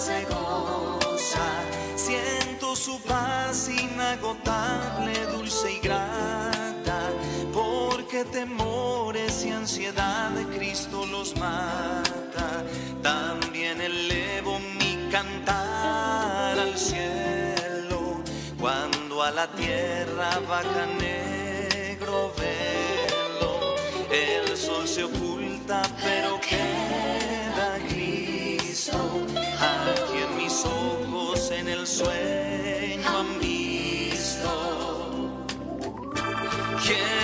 se goza. Siento su paz inagotable, dulce y grata, porque temores y ansiedad de Cristo los mata. También elevo mi cantar al cielo, cuando a la tierra baja negro velo, el sol se oculta, pero sueño han visto. ¿Quién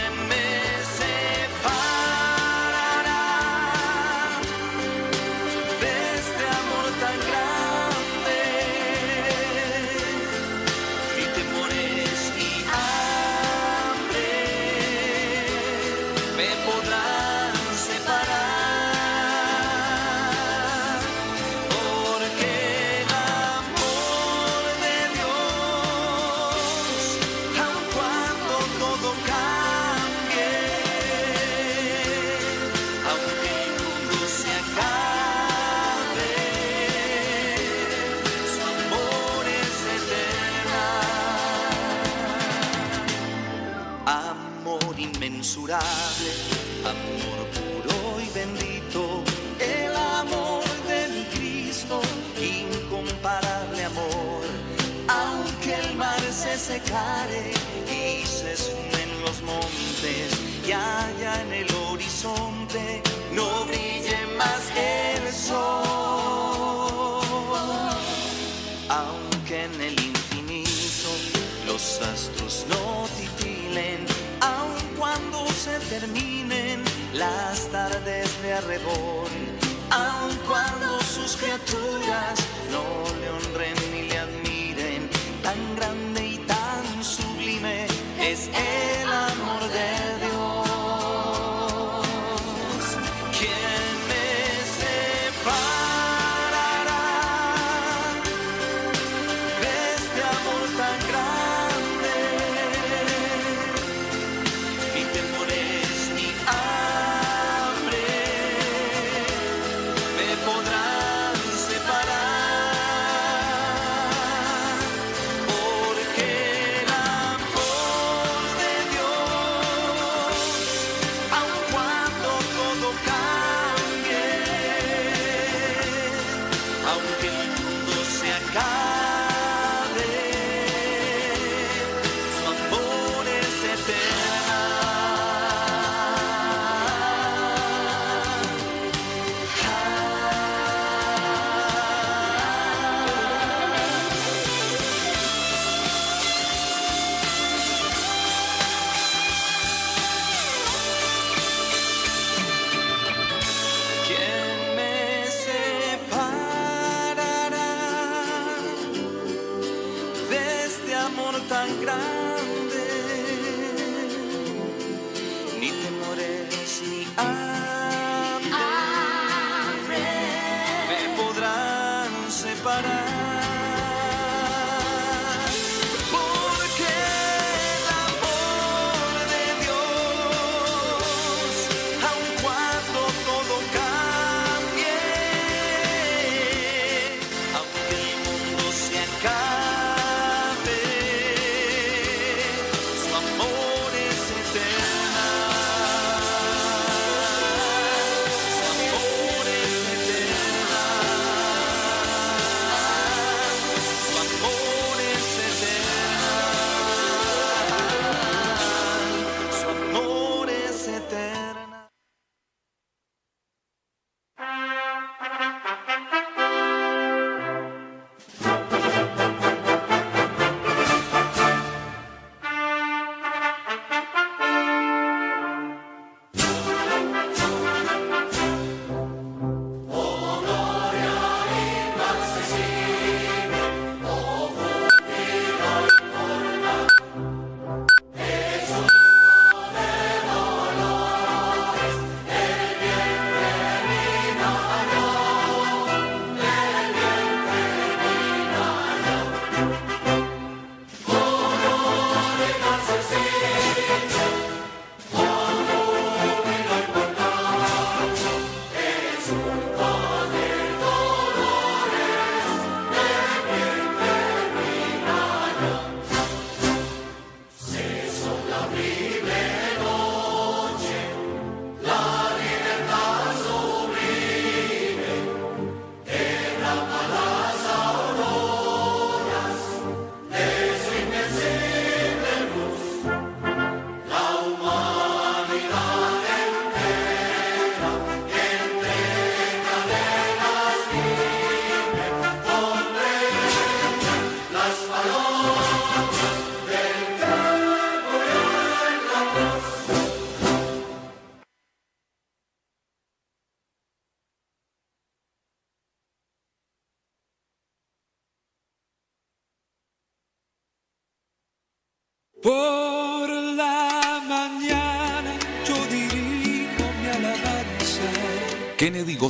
terminen las tardes de arrebol, aun cuando sus criaturas no le honren ni le admiren, tan grande y tan sublime es él.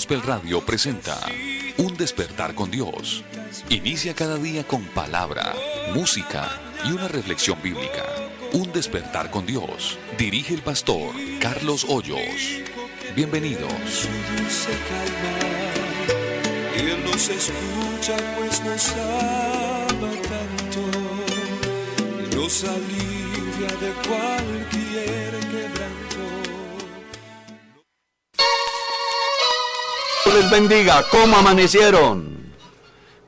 Gospel Radio presenta Un despertar con Dios. Inicia cada día con palabra, música y una reflexión bíblica. Un despertar con Dios. Dirige el pastor Carlos Hoyos. Bienvenidos. Él nos escucha pues nos ama tanto. Nos alivia de cualquier bendiga. ¿Cómo amanecieron?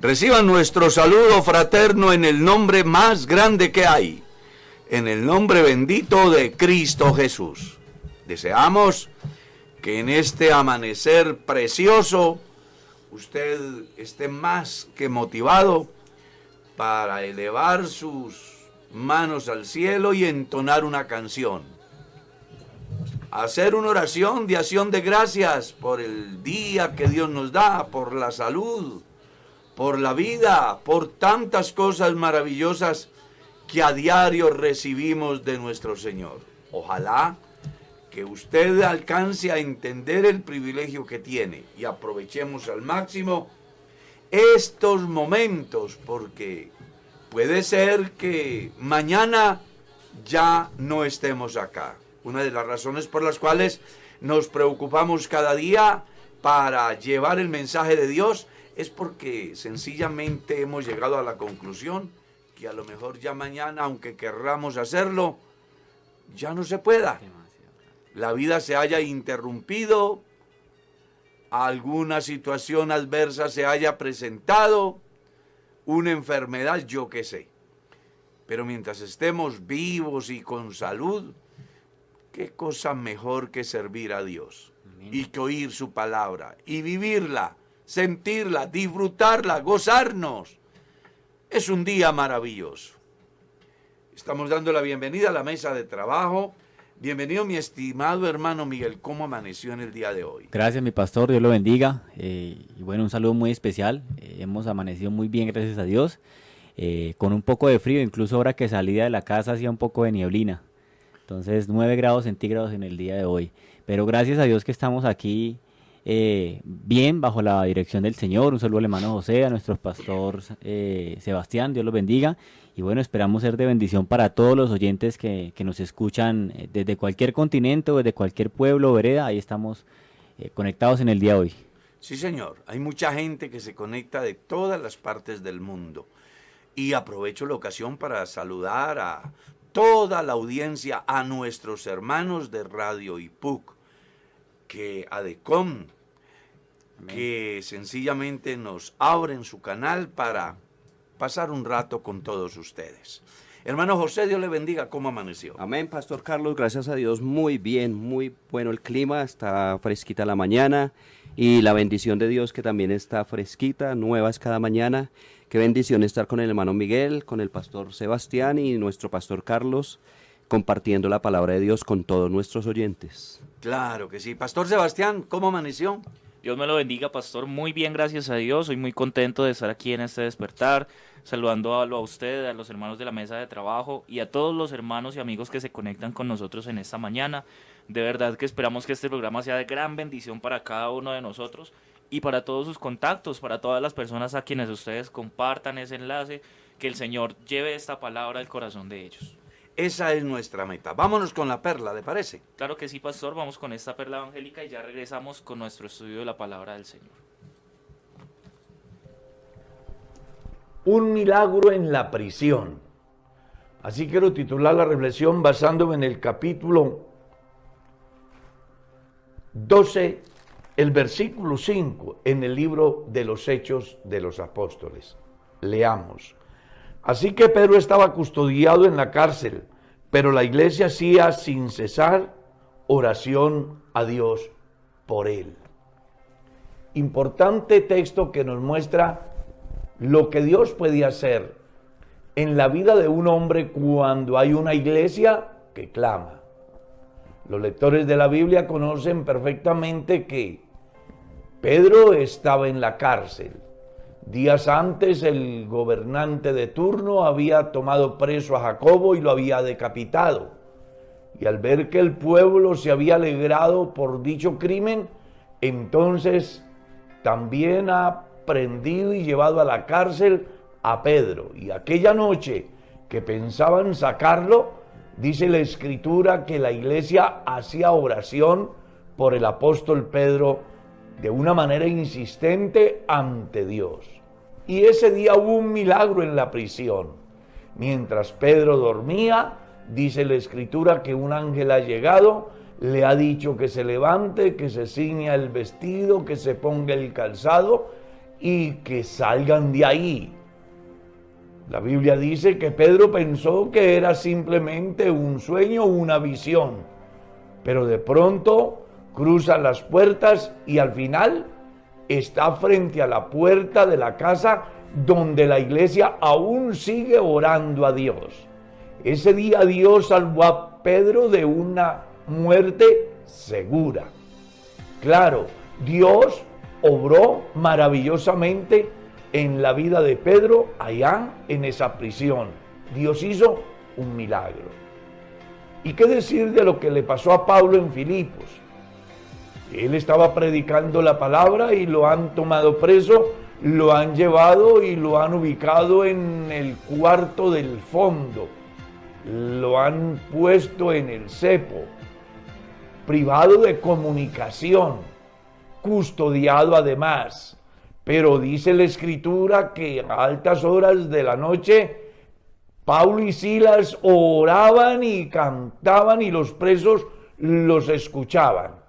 Reciban nuestro saludo fraterno en el nombre más grande que hay, en el nombre bendito de Cristo Jesús. Deseamos que en este amanecer precioso usted esté más que motivado para elevar sus manos al cielo y entonar una canción hacer una oración de acción de gracias por el día que Dios nos da, por la salud, por la vida, por tantas cosas maravillosas que a diario recibimos de nuestro Señor. Ojalá que usted alcance a entender el privilegio que tiene y aprovechemos al máximo estos momentos porque puede ser que mañana ya no estemos acá. Una de las razones por las cuales nos preocupamos cada día para llevar el mensaje de Dios es porque sencillamente hemos llegado a la conclusión que a lo mejor ya mañana, aunque querramos hacerlo, ya no se pueda. La vida se haya interrumpido, alguna situación adversa se haya presentado, una enfermedad, yo qué sé. Pero mientras estemos vivos y con salud, qué cosa mejor que servir a Dios y que oír su palabra y vivirla, sentirla, disfrutarla, gozarnos. Es un día maravilloso. Estamos dando la bienvenida a la mesa de trabajo. Bienvenido mi estimado hermano Miguel, ¿cómo amaneció en el día de hoy? Gracias, mi pastor, Dios lo bendiga. Eh, y bueno, un saludo muy especial. Eh, hemos amanecido muy bien, gracias a Dios. Eh, con un poco de frío, incluso ahora que salía de la casa hacía un poco de nieblina. Entonces, 9 grados centígrados en el día de hoy. Pero gracias a Dios que estamos aquí eh, bien bajo la dirección del Señor. Un saludo al hermano José, a nuestro pastor eh, Sebastián, Dios los bendiga. Y bueno, esperamos ser de bendición para todos los oyentes que, que nos escuchan eh, desde cualquier continente o desde cualquier pueblo o vereda. Ahí estamos conectados en el día de hoy. Sí, señor. Hay mucha gente que se conecta de todas las partes del mundo. Y aprovecho la ocasión para saludar a toda la audiencia, a nuestros hermanos de Radio IPUC, que ADECOM, que sencillamente nos abren su canal para pasar un rato con todos ustedes. Hermano José, Dios le bendiga, ¿cómo amaneció? Amén, Pastor Carlos, gracias a Dios, muy bien, muy bueno el clima, está fresquita la mañana y la bendición de Dios que también está fresquita, nuevas cada mañana. Qué bendición estar con el hermano Miguel, con el pastor Sebastián y nuestro pastor Carlos, compartiendo la palabra de Dios con todos nuestros oyentes. Claro que sí. Pastor Sebastián, ¿cómo amaneció? Dios me lo bendiga, pastor. Muy bien, gracias a Dios. Soy muy contento de estar aquí en este despertar, saludando a, a usted, a los hermanos de la mesa de trabajo y a todos los hermanos y amigos que se conectan con nosotros en esta mañana. De verdad que esperamos que este programa sea de gran bendición para cada uno de nosotros y para todos sus contactos, para todas las personas a quienes ustedes compartan ese enlace, que el Señor lleve esta palabra al corazón de ellos. Esa es nuestra meta. Vámonos con la perla, ¿le parece? Claro que sí, pastor, vamos con esta perla evangélica y ya regresamos con nuestro estudio de la palabra del Señor. Un milagro en la prisión. Así quiero titular la reflexión basándome en el capítulo 12, el versículo 5, en el libro de los Hechos de los Apóstoles. Leamos. Así que Pedro estaba custodiado en la cárcel, pero la iglesia hacía sin cesar oración a Dios por él. Importante texto que nos muestra lo que Dios puede hacer en la vida de un hombre cuando hay una iglesia que clama. Los lectores de la Biblia conocen perfectamente que Pedro estaba en la cárcel. Días antes el gobernante de turno había tomado preso a Jacobo y lo había decapitado. Y al ver que el pueblo se había alegrado por dicho crimen, entonces también ha prendido y llevado a la cárcel a Pedro. Y aquella noche que pensaban sacarlo, dice la escritura que la iglesia hacía oración por el apóstol Pedro de una manera insistente ante Dios. Y ese día hubo un milagro en la prisión. Mientras Pedro dormía, dice la escritura que un ángel ha llegado, le ha dicho que se levante, que se ciña el vestido, que se ponga el calzado y que salgan de ahí. La Biblia dice que Pedro pensó que era simplemente un sueño, una visión, pero de pronto cruza las puertas y al final está frente a la puerta de la casa donde la iglesia aún sigue orando a Dios. Ese día Dios salvó a Pedro de una muerte segura. Claro, Dios obró maravillosamente en la vida de Pedro allá en esa prisión. Dios hizo un milagro. ¿Y qué decir de lo que le pasó a Pablo en Filipos? Él estaba predicando la palabra y lo han tomado preso, lo han llevado y lo han ubicado en el cuarto del fondo. Lo han puesto en el cepo, privado de comunicación, custodiado además. Pero dice la escritura que a altas horas de la noche, Pablo y Silas oraban y cantaban y los presos los escuchaban.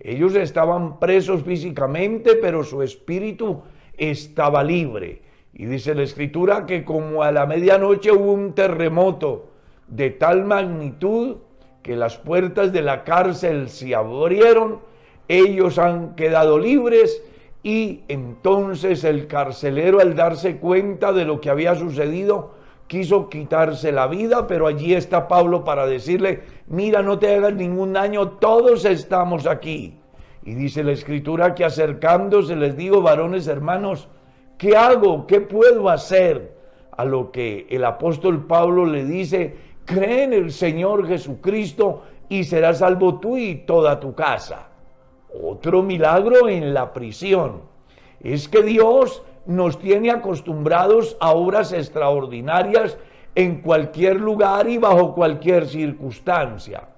Ellos estaban presos físicamente, pero su espíritu estaba libre. Y dice la escritura que como a la medianoche hubo un terremoto de tal magnitud que las puertas de la cárcel se abrieron, ellos han quedado libres y entonces el carcelero al darse cuenta de lo que había sucedido, quiso quitarse la vida, pero allí está Pablo para decirle, mira, no te hagas ningún daño, todos estamos aquí. Y dice la escritura que acercándose les digo, varones hermanos, ¿qué hago? ¿Qué puedo hacer? A lo que el apóstol Pablo le dice, cree en el Señor Jesucristo y serás salvo tú y toda tu casa. Otro milagro en la prisión es que Dios nos tiene acostumbrados a obras extraordinarias en cualquier lugar y bajo cualquier circunstancia.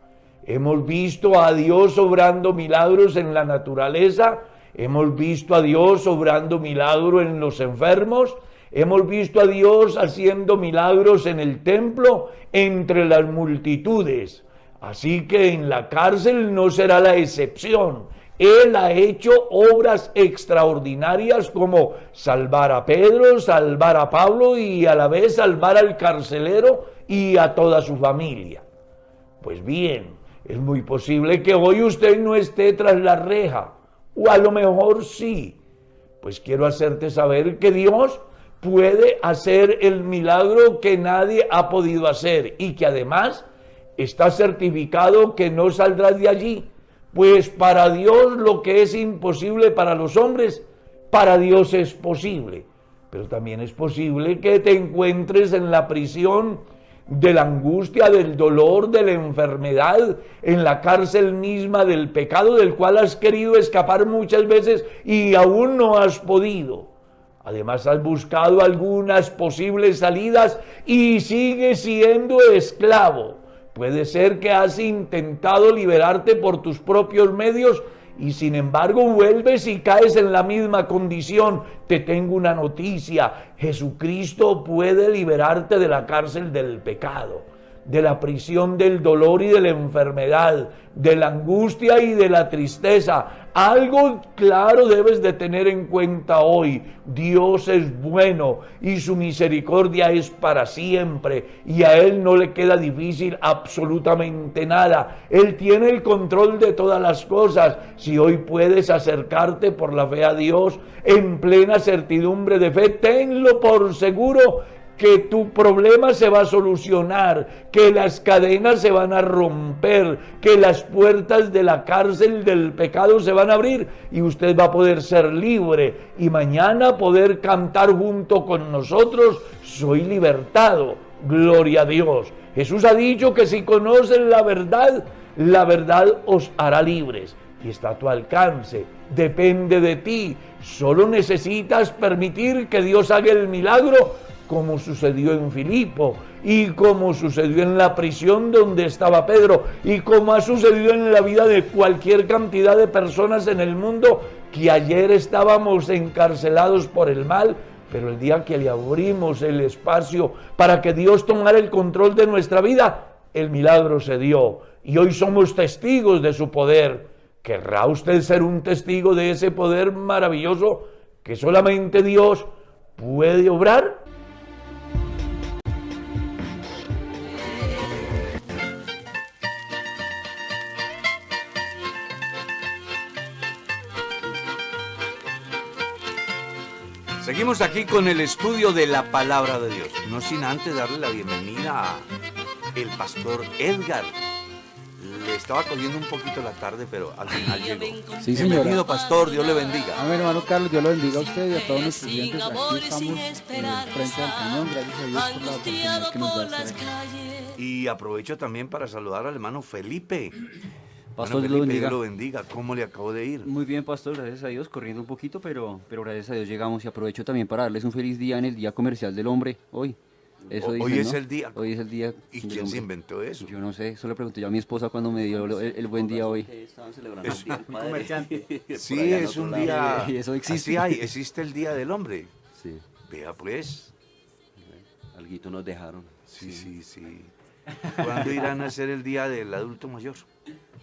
Hemos visto a Dios obrando milagros en la naturaleza, hemos visto a Dios obrando milagros en los enfermos, hemos visto a Dios haciendo milagros en el templo entre las multitudes. Así que en la cárcel no será la excepción. Él ha hecho obras extraordinarias como salvar a Pedro, salvar a Pablo y a la vez salvar al carcelero y a toda su familia. Pues bien, es muy posible que hoy usted no esté tras la reja, o a lo mejor sí. Pues quiero hacerte saber que Dios puede hacer el milagro que nadie ha podido hacer y que además está certificado que no saldrás de allí pues para Dios lo que es imposible para los hombres, para Dios es posible. Pero también es posible que te encuentres en la prisión de la angustia, del dolor, de la enfermedad, en la cárcel misma del pecado del cual has querido escapar muchas veces y aún no has podido. Además has buscado algunas posibles salidas y sigues siendo esclavo. Puede ser que has intentado liberarte por tus propios medios y sin embargo vuelves y caes en la misma condición. Te tengo una noticia. Jesucristo puede liberarte de la cárcel del pecado de la prisión del dolor y de la enfermedad, de la angustia y de la tristeza. Algo claro debes de tener en cuenta hoy. Dios es bueno y su misericordia es para siempre y a Él no le queda difícil absolutamente nada. Él tiene el control de todas las cosas. Si hoy puedes acercarte por la fe a Dios en plena certidumbre de fe, tenlo por seguro que tu problema se va a solucionar, que las cadenas se van a romper, que las puertas de la cárcel del pecado se van a abrir y usted va a poder ser libre y mañana poder cantar junto con nosotros, soy libertado, gloria a Dios. Jesús ha dicho que si conocen la verdad, la verdad os hará libres y está a tu alcance, depende de ti. Solo necesitas permitir que Dios haga el milagro como sucedió en Filipo y como sucedió en la prisión donde estaba Pedro y como ha sucedido en la vida de cualquier cantidad de personas en el mundo que ayer estábamos encarcelados por el mal, pero el día que le abrimos el espacio para que Dios tomara el control de nuestra vida, el milagro se dio y hoy somos testigos de su poder. ¿Querrá usted ser un testigo de ese poder maravilloso que solamente Dios puede obrar? Seguimos aquí con el estudio de la palabra de Dios. No sin antes darle la bienvenida a el pastor Edgar. Le estaba cogiendo un poquito la tarde, pero al final llegó. Sí, señora. Bienvenido, pastor. Dios le bendiga. Amén, hermano Carlos. Dios lo bendiga a usted y a todos nuestros clientes. Aquí estamos eh, frente al cañón. Gracias a Dios por la oportunidad que nos da. Y aprovecho también para saludar al hermano Felipe. Pastor, lo bendiga. Dios lo bendiga. ¿Cómo le acabo de ir? Muy bien, pastor, gracias a Dios, corriendo un poquito, pero, pero gracias a Dios llegamos y aprovecho también para darles un feliz día en el Día Comercial del Hombre, hoy. Eso Hoy dicen, es ¿no? el día. Hoy es el día. ¿Y quién se inventó eso? Yo no sé, eso le pregunté yo a mi esposa cuando me dio el, el buen día hoy. Estaban celebrando Es- el Día del Padre. Sí, es un día. Y eso existe. Hay, existe el Día del Hombre. Sí, Vea pues. alguito nos dejaron. Sí, sí, sí. ¿Cuándo irán a hacer el Día del Adulto Mayor?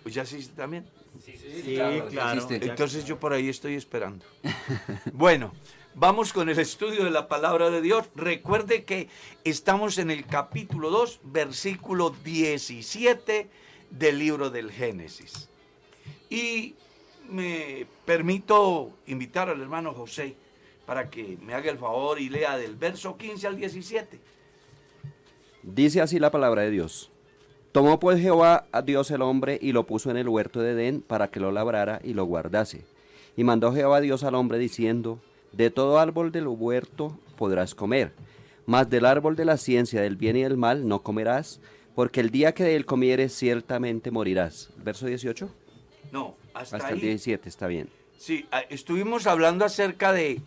Pues ya existe también. Existe. Entonces yo por ahí estoy esperando. Bueno, vamos con el estudio de la palabra de Dios. Recuerde que estamos en el capítulo 2, versículo 17 del libro del Génesis. Y me permito invitar al hermano José para que me haga el favor y lea del verso 15 al 17. Dice así la palabra de Dios. Tomó pues Jehová a Dios el hombre y lo puso en el huerto de Edén para que lo labrara y lo guardase. Y mandó Jehová Dios al hombre diciendo, De todo árbol del huerto podrás comer, mas del árbol de la ciencia del bien y del mal no comerás, porque el día que de él comieres ciertamente morirás. Verso 18. No, hasta, Hasta el ahí. 17 está bien. Sí, ah, estuvimos hablando acerca de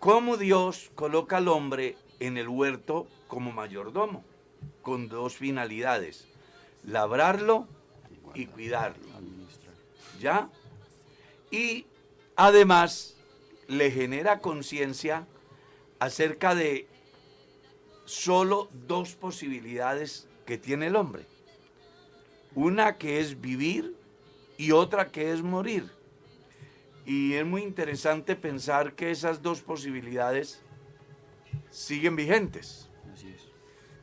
cómo Dios coloca al hombre en el huerto como mayordomo, con dos finalidades, labrarlo y cuidarlo. ¿Ya? Y además le genera conciencia acerca de solo dos posibilidades que tiene el hombre. Una que es vivir y otra que es morir. Y es muy interesante pensar que esas dos posibilidades siguen vigentes.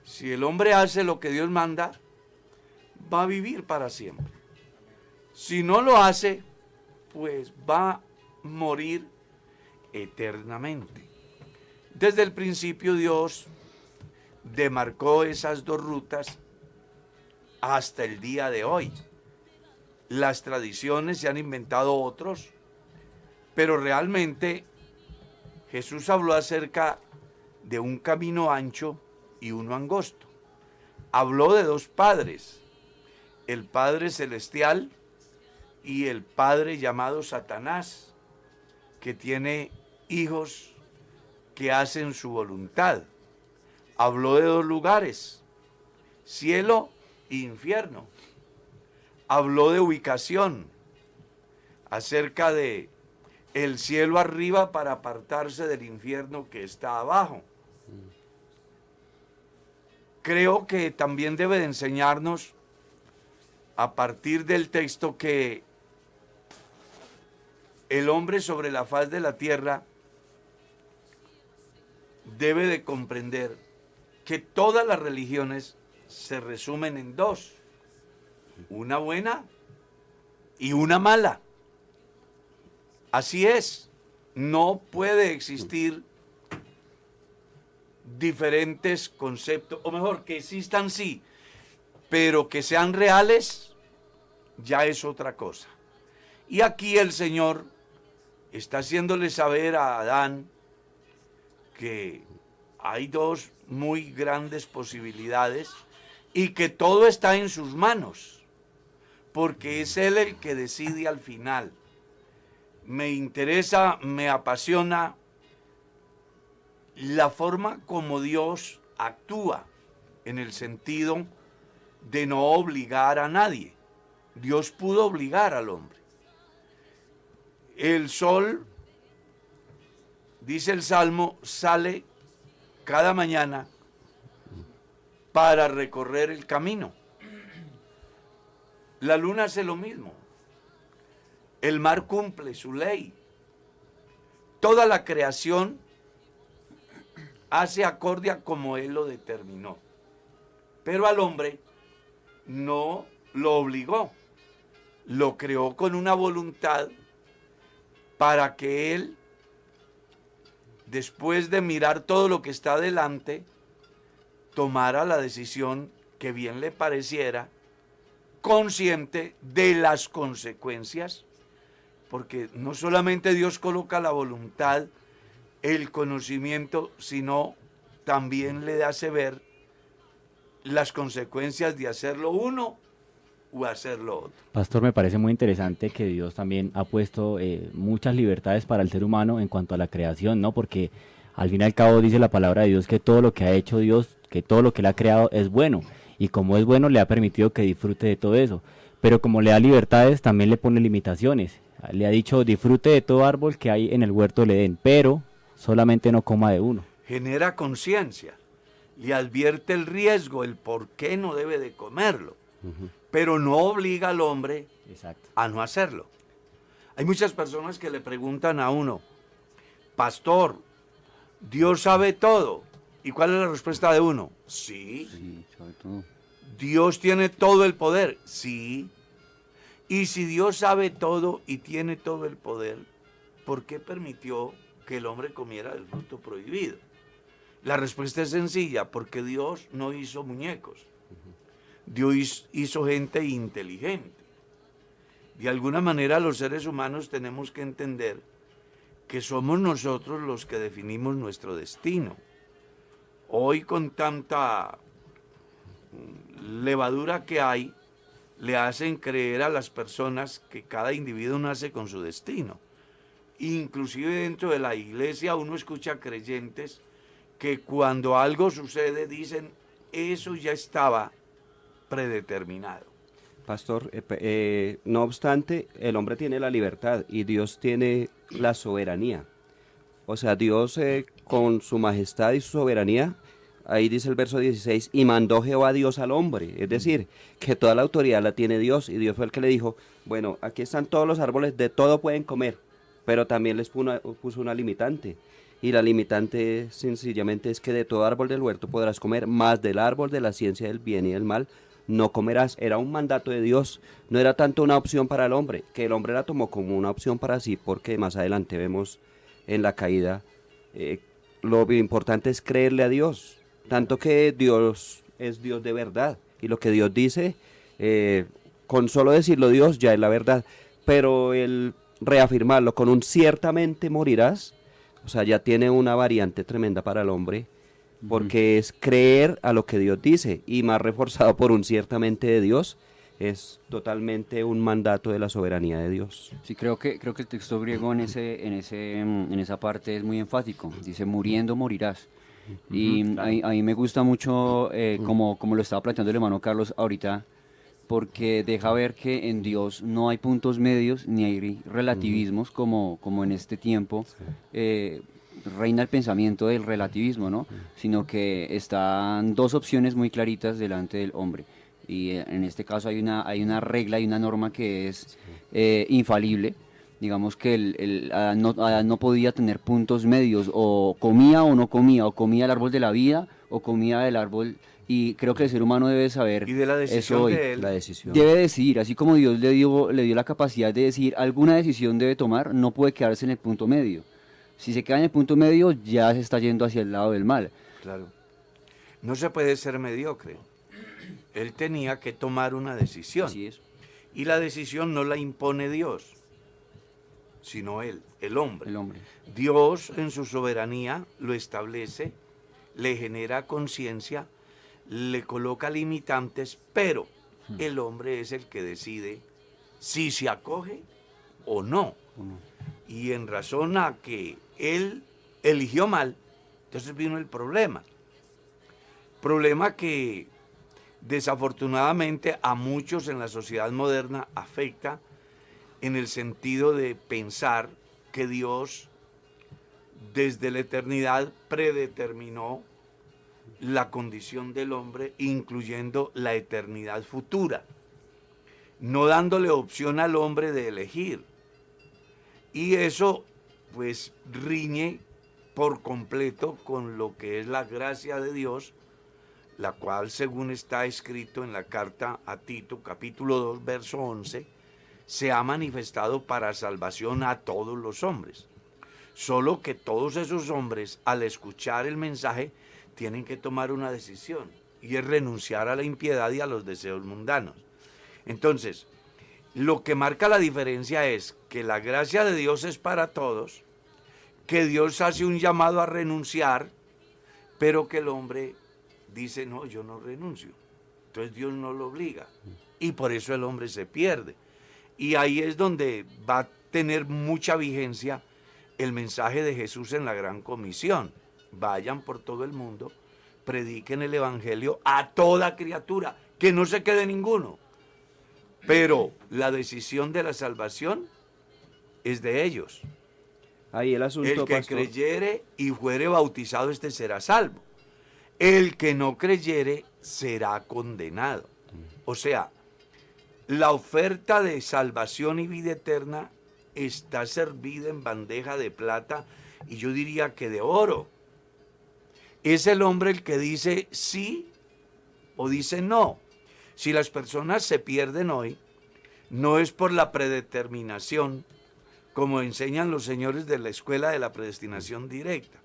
Si el hombre hace lo que Dios manda, va a vivir para siempre. Si no lo hace, pues va a morir eternamente. Desde el principio Dios demarcó esas dos rutas hasta el día de hoy. Las tradiciones se han inventado otros, pero realmente Jesús habló acerca de un camino ancho y uno angosto. Habló de dos padres, el Padre Celestial y el Padre llamado Satanás, que tiene hijos que hacen su voluntad. Habló de dos lugares, cielo e infierno. Habló de ubicación, acerca de el cielo arriba para apartarse del infierno que está abajo. Creo que también debe de enseñarnos a partir del texto que el hombre sobre la faz de la tierra debe de comprender que todas las religiones se resumen en dos, una buena y una mala. Así es, no puede existir diferentes conceptos, o mejor, que existan sí, pero que sean reales, ya es otra cosa. Y aquí el Señor está haciéndole saber a Adán que hay dos muy grandes posibilidades y que todo está en sus manos, porque es Él el que decide al final. Me interesa, me apasiona la forma como Dios actúa en el sentido de no obligar a nadie. Dios pudo obligar al hombre. El sol, dice el Salmo, sale cada mañana para recorrer el camino. La luna hace lo mismo. El mar cumple su ley. Toda la creación hace acordia como Él lo determinó. Pero al hombre no lo obligó. Lo creó con una voluntad para que Él, después de mirar todo lo que está delante, tomara la decisión que bien le pareciera, consciente de las consecuencias, porque no solamente Dios coloca la voluntad, el conocimiento, sino también le hace ver las consecuencias de hacerlo uno o hacerlo otro. Pastor, me parece muy interesante que Dios también ha puesto eh, muchas libertades para el ser humano en cuanto a la creación, ¿no? Porque al fin y al cabo dice la palabra de Dios que todo lo que ha hecho Dios, que todo lo que Él ha creado es bueno. Y como es bueno, le ha permitido que disfrute de todo eso. Pero como le da libertades, también le pone limitaciones. Le ha dicho, disfrute de todo árbol que hay en el huerto del Edén, pero solamente no coma de uno. Genera conciencia, le advierte el riesgo, el por qué no debe de comerlo, pero no obliga al hombre a no hacerlo. Hay muchas personas que le preguntan a uno, pastor, Dios sabe todo. ¿Y cuál es la respuesta de uno? Sí. Sí, sabe todo. Dios tiene todo el poder. Sí. Y si Dios sabe todo y tiene todo el poder, ¿por qué permitió que el hombre comiera del fruto prohibido? La respuesta es sencilla, porque Dios no hizo muñecos. Dios hizo gente inteligente. De alguna manera los seres humanos tenemos que entender que somos nosotros los que definimos nuestro destino. Hoy con tanta levadura que hay, le hacen creer a las personas que cada individuo nace con su destino. Inclusive dentro de la iglesia uno escucha creyentes que cuando algo sucede dicen, eso ya estaba predeterminado. Pastor, eh, eh, no obstante, el hombre tiene la libertad y Dios tiene la soberanía. O sea, Dios eh, con su majestad y su soberanía, ahí dice el verso 16, y mandó Jehová Dios al hombre. Es decir, que toda la autoridad la tiene Dios y Dios fue el que le dijo, bueno, aquí están todos los árboles, de todo pueden comer, pero también les puso una, limitante. Y la limitante sencillamente es que de todo árbol del huerto podrás comer, más del árbol de la ciencia del bien y del mal no comerás. Era un mandato de Dios, no era tanto una opción para el hombre, que el hombre la tomó como una opción para sí, porque más adelante vemos en la caída, eh, lo importante es creerle a Dios, tanto que Dios es Dios de verdad, y lo que Dios dice, eh, con solo decirlo Dios ya es la verdad, pero el reafirmarlo. Con un ciertamente morirás, o sea, ya tiene una variante tremenda para el hombre, porque es creer a lo que Dios dice. Y más reforzado por un ciertamente de Dios es totalmente un mandato de la soberanía de Dios. Sí, creo que creo que el texto griego en ese en ese mm, en esa parte es muy enfático. Dice muriendo morirás. Y a, mí- a mí me gusta mucho eh, como, como lo estaba planteando el hermano Carlos ahorita, porque deja ver que en Dios no hay puntos medios ni hay relativismos como, como en este tiempo. eh, reina el pensamiento del relativismo, ¿no? Sino que están dos opciones muy claritas delante del hombre. Y eh, en este caso hay una, hay una regla y una norma que es eh, infalible. Digamos que el, el Adán, no, Adán no podía tener puntos medios, o comía o no comía, o comía el árbol de la vida, o comía el árbol... Y creo que el ser humano debe saber Y de la decisión eso hoy. de él. La decisión. Debe decidir, así como Dios le dio, le dio la capacidad de decir alguna decisión debe tomar, no puede quedarse en el punto medio. Si se queda en el punto medio, ya se está yendo hacia el lado del mal. Claro. No se puede ser mediocre. Él tenía que tomar una decisión. Así es. Y la decisión no la impone Dios, sino él, el hombre. El hombre. Dios en su soberanía lo establece, le genera conciencia, le coloca limitantes, pero el hombre es el que decide si se acoge o no. Y en razón a que él eligió mal, entonces vino el problema. Problema que desafortunadamente a muchos en la sociedad moderna afecta en el sentido de pensar que Dios desde la eternidad predeterminó la condición del hombre, incluyendo la eternidad futura, no dándole opción al hombre de elegir. Y eso pues riñe por completo con lo que es la gracia de Dios, la cual según está escrito en la carta a Tito capítulo 2 verso 11, se ha manifestado para salvación a todos los hombres. Solo que todos esos hombres al escuchar el mensaje tienen que tomar una decisión y es renunciar a la impiedad y a los deseos mundanos. Entonces, lo que marca la diferencia es que la gracia de Dios es para todos, que Dios hace un llamado a renunciar, pero que el hombre dice, no, yo no renuncio. Entonces Dios no lo obliga. Y por eso el hombre se pierde. Y ahí es donde va a tener mucha vigencia el mensaje de Jesús en la gran comisión. Vayan por todo el mundo, prediquen el Evangelio a toda criatura, que no se quede ninguno. Pero la decisión de la salvación es de ellos. Ahí el asunto, El que pastor. creyere y fuere bautizado, este será salvo. El que no creyere será condenado. O sea, la oferta de salvación y vida eterna está servida en bandeja de plata y yo diría que de oro. Es el hombre el que dice sí o dice no. Si las personas se pierden hoy, no es por la predeterminación, como enseñan los señores de la escuela de la predestinación directa,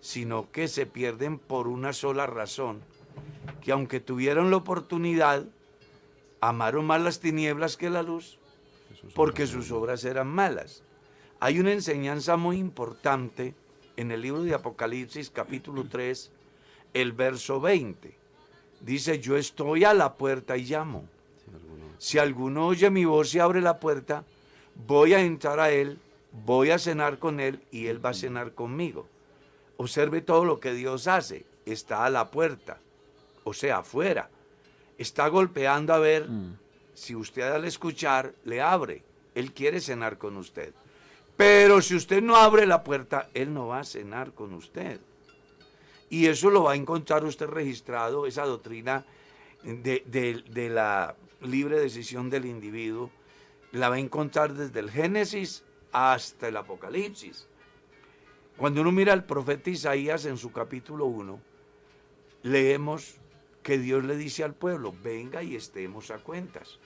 sino que se pierden por una sola razón, que aunque tuvieron la oportunidad, amaron más las tinieblas que la luz, porque sus obras eran malas. Hay una enseñanza muy importante en el libro de Apocalipsis capítulo 3, el verso 20. Dice, yo estoy a la puerta y llamo. Si alguno oye mi voz y abre la puerta, voy a entrar a él, voy a cenar con él y él va a cenar conmigo. Observe todo lo que Dios hace. Está a la puerta, o sea, afuera. Está golpeando a ver si usted al escuchar le abre. Él quiere cenar con usted. Pero si usted no abre la puerta, Él no va a cenar con usted. Y eso lo va a encontrar usted registrado, esa doctrina de, la libre decisión del individuo, la va a encontrar desde el Génesis hasta el Apocalipsis. Cuando uno mira al profeta Isaías en su capítulo 1, leemos que Dios le dice al pueblo, venga y estemos a cuentas.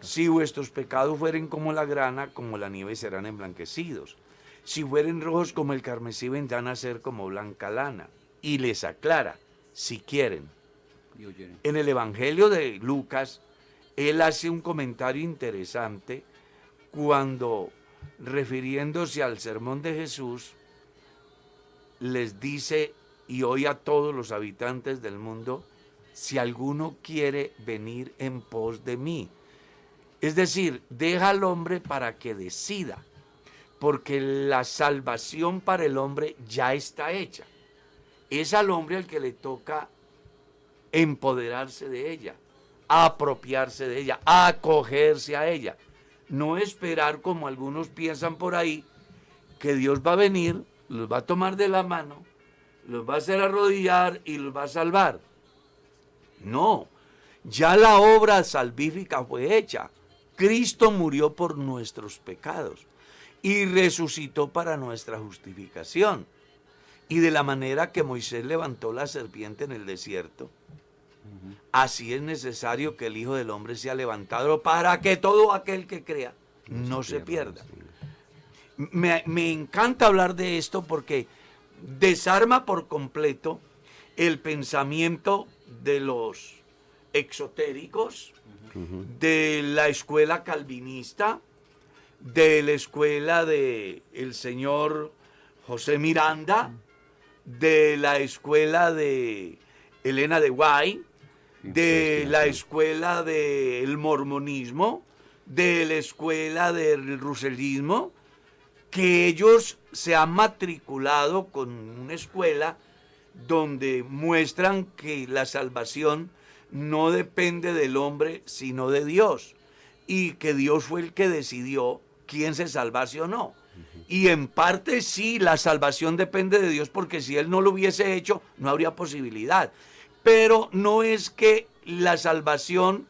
Si vuestros pecados fueren como la grana, como la nieve serán emblanquecidos. Si fueren rojos como el carmesí, vendrán a ser como blanca lana. Y les aclara, si quieren. En el Evangelio de Lucas, él hace un comentario interesante cuando, refiriéndose al sermón de Jesús, les dice, y hoy a todos los habitantes del mundo, si alguno quiere venir en pos de mí. Es decir, deja al hombre para que decida, porque la salvación para el hombre ya está hecha. Es al hombre al que le toca empoderarse de ella, apropiarse de ella, acogerse a ella. No esperar como algunos piensan por ahí, que Dios va a venir, los va a tomar de la mano, los va a hacer arrodillar y los va a salvar. No, ya la obra salvífica fue hecha. Cristo murió por nuestros pecados y resucitó para nuestra justificación. Y de la manera que Moisés levantó la serpiente en el desierto, así es necesario que el Hijo del Hombre sea levantado para que todo aquel que crea no se pierda. Me, me encanta hablar de esto porque desarma por completo el pensamiento de los exotéricos, de la escuela calvinista, de la escuela de el señor José Miranda, de la escuela de Elena de Guay, de la escuela del mormonismo, de la escuela del ruselismo, que ellos se han matriculado con una escuela donde muestran que la salvación no depende del hombre, sino de Dios, y que Dios fue el que decidió quién se salvase o no. Y en parte sí, la salvación depende de Dios, porque si Él no lo hubiese hecho, no habría posibilidad. Pero no es que la salvación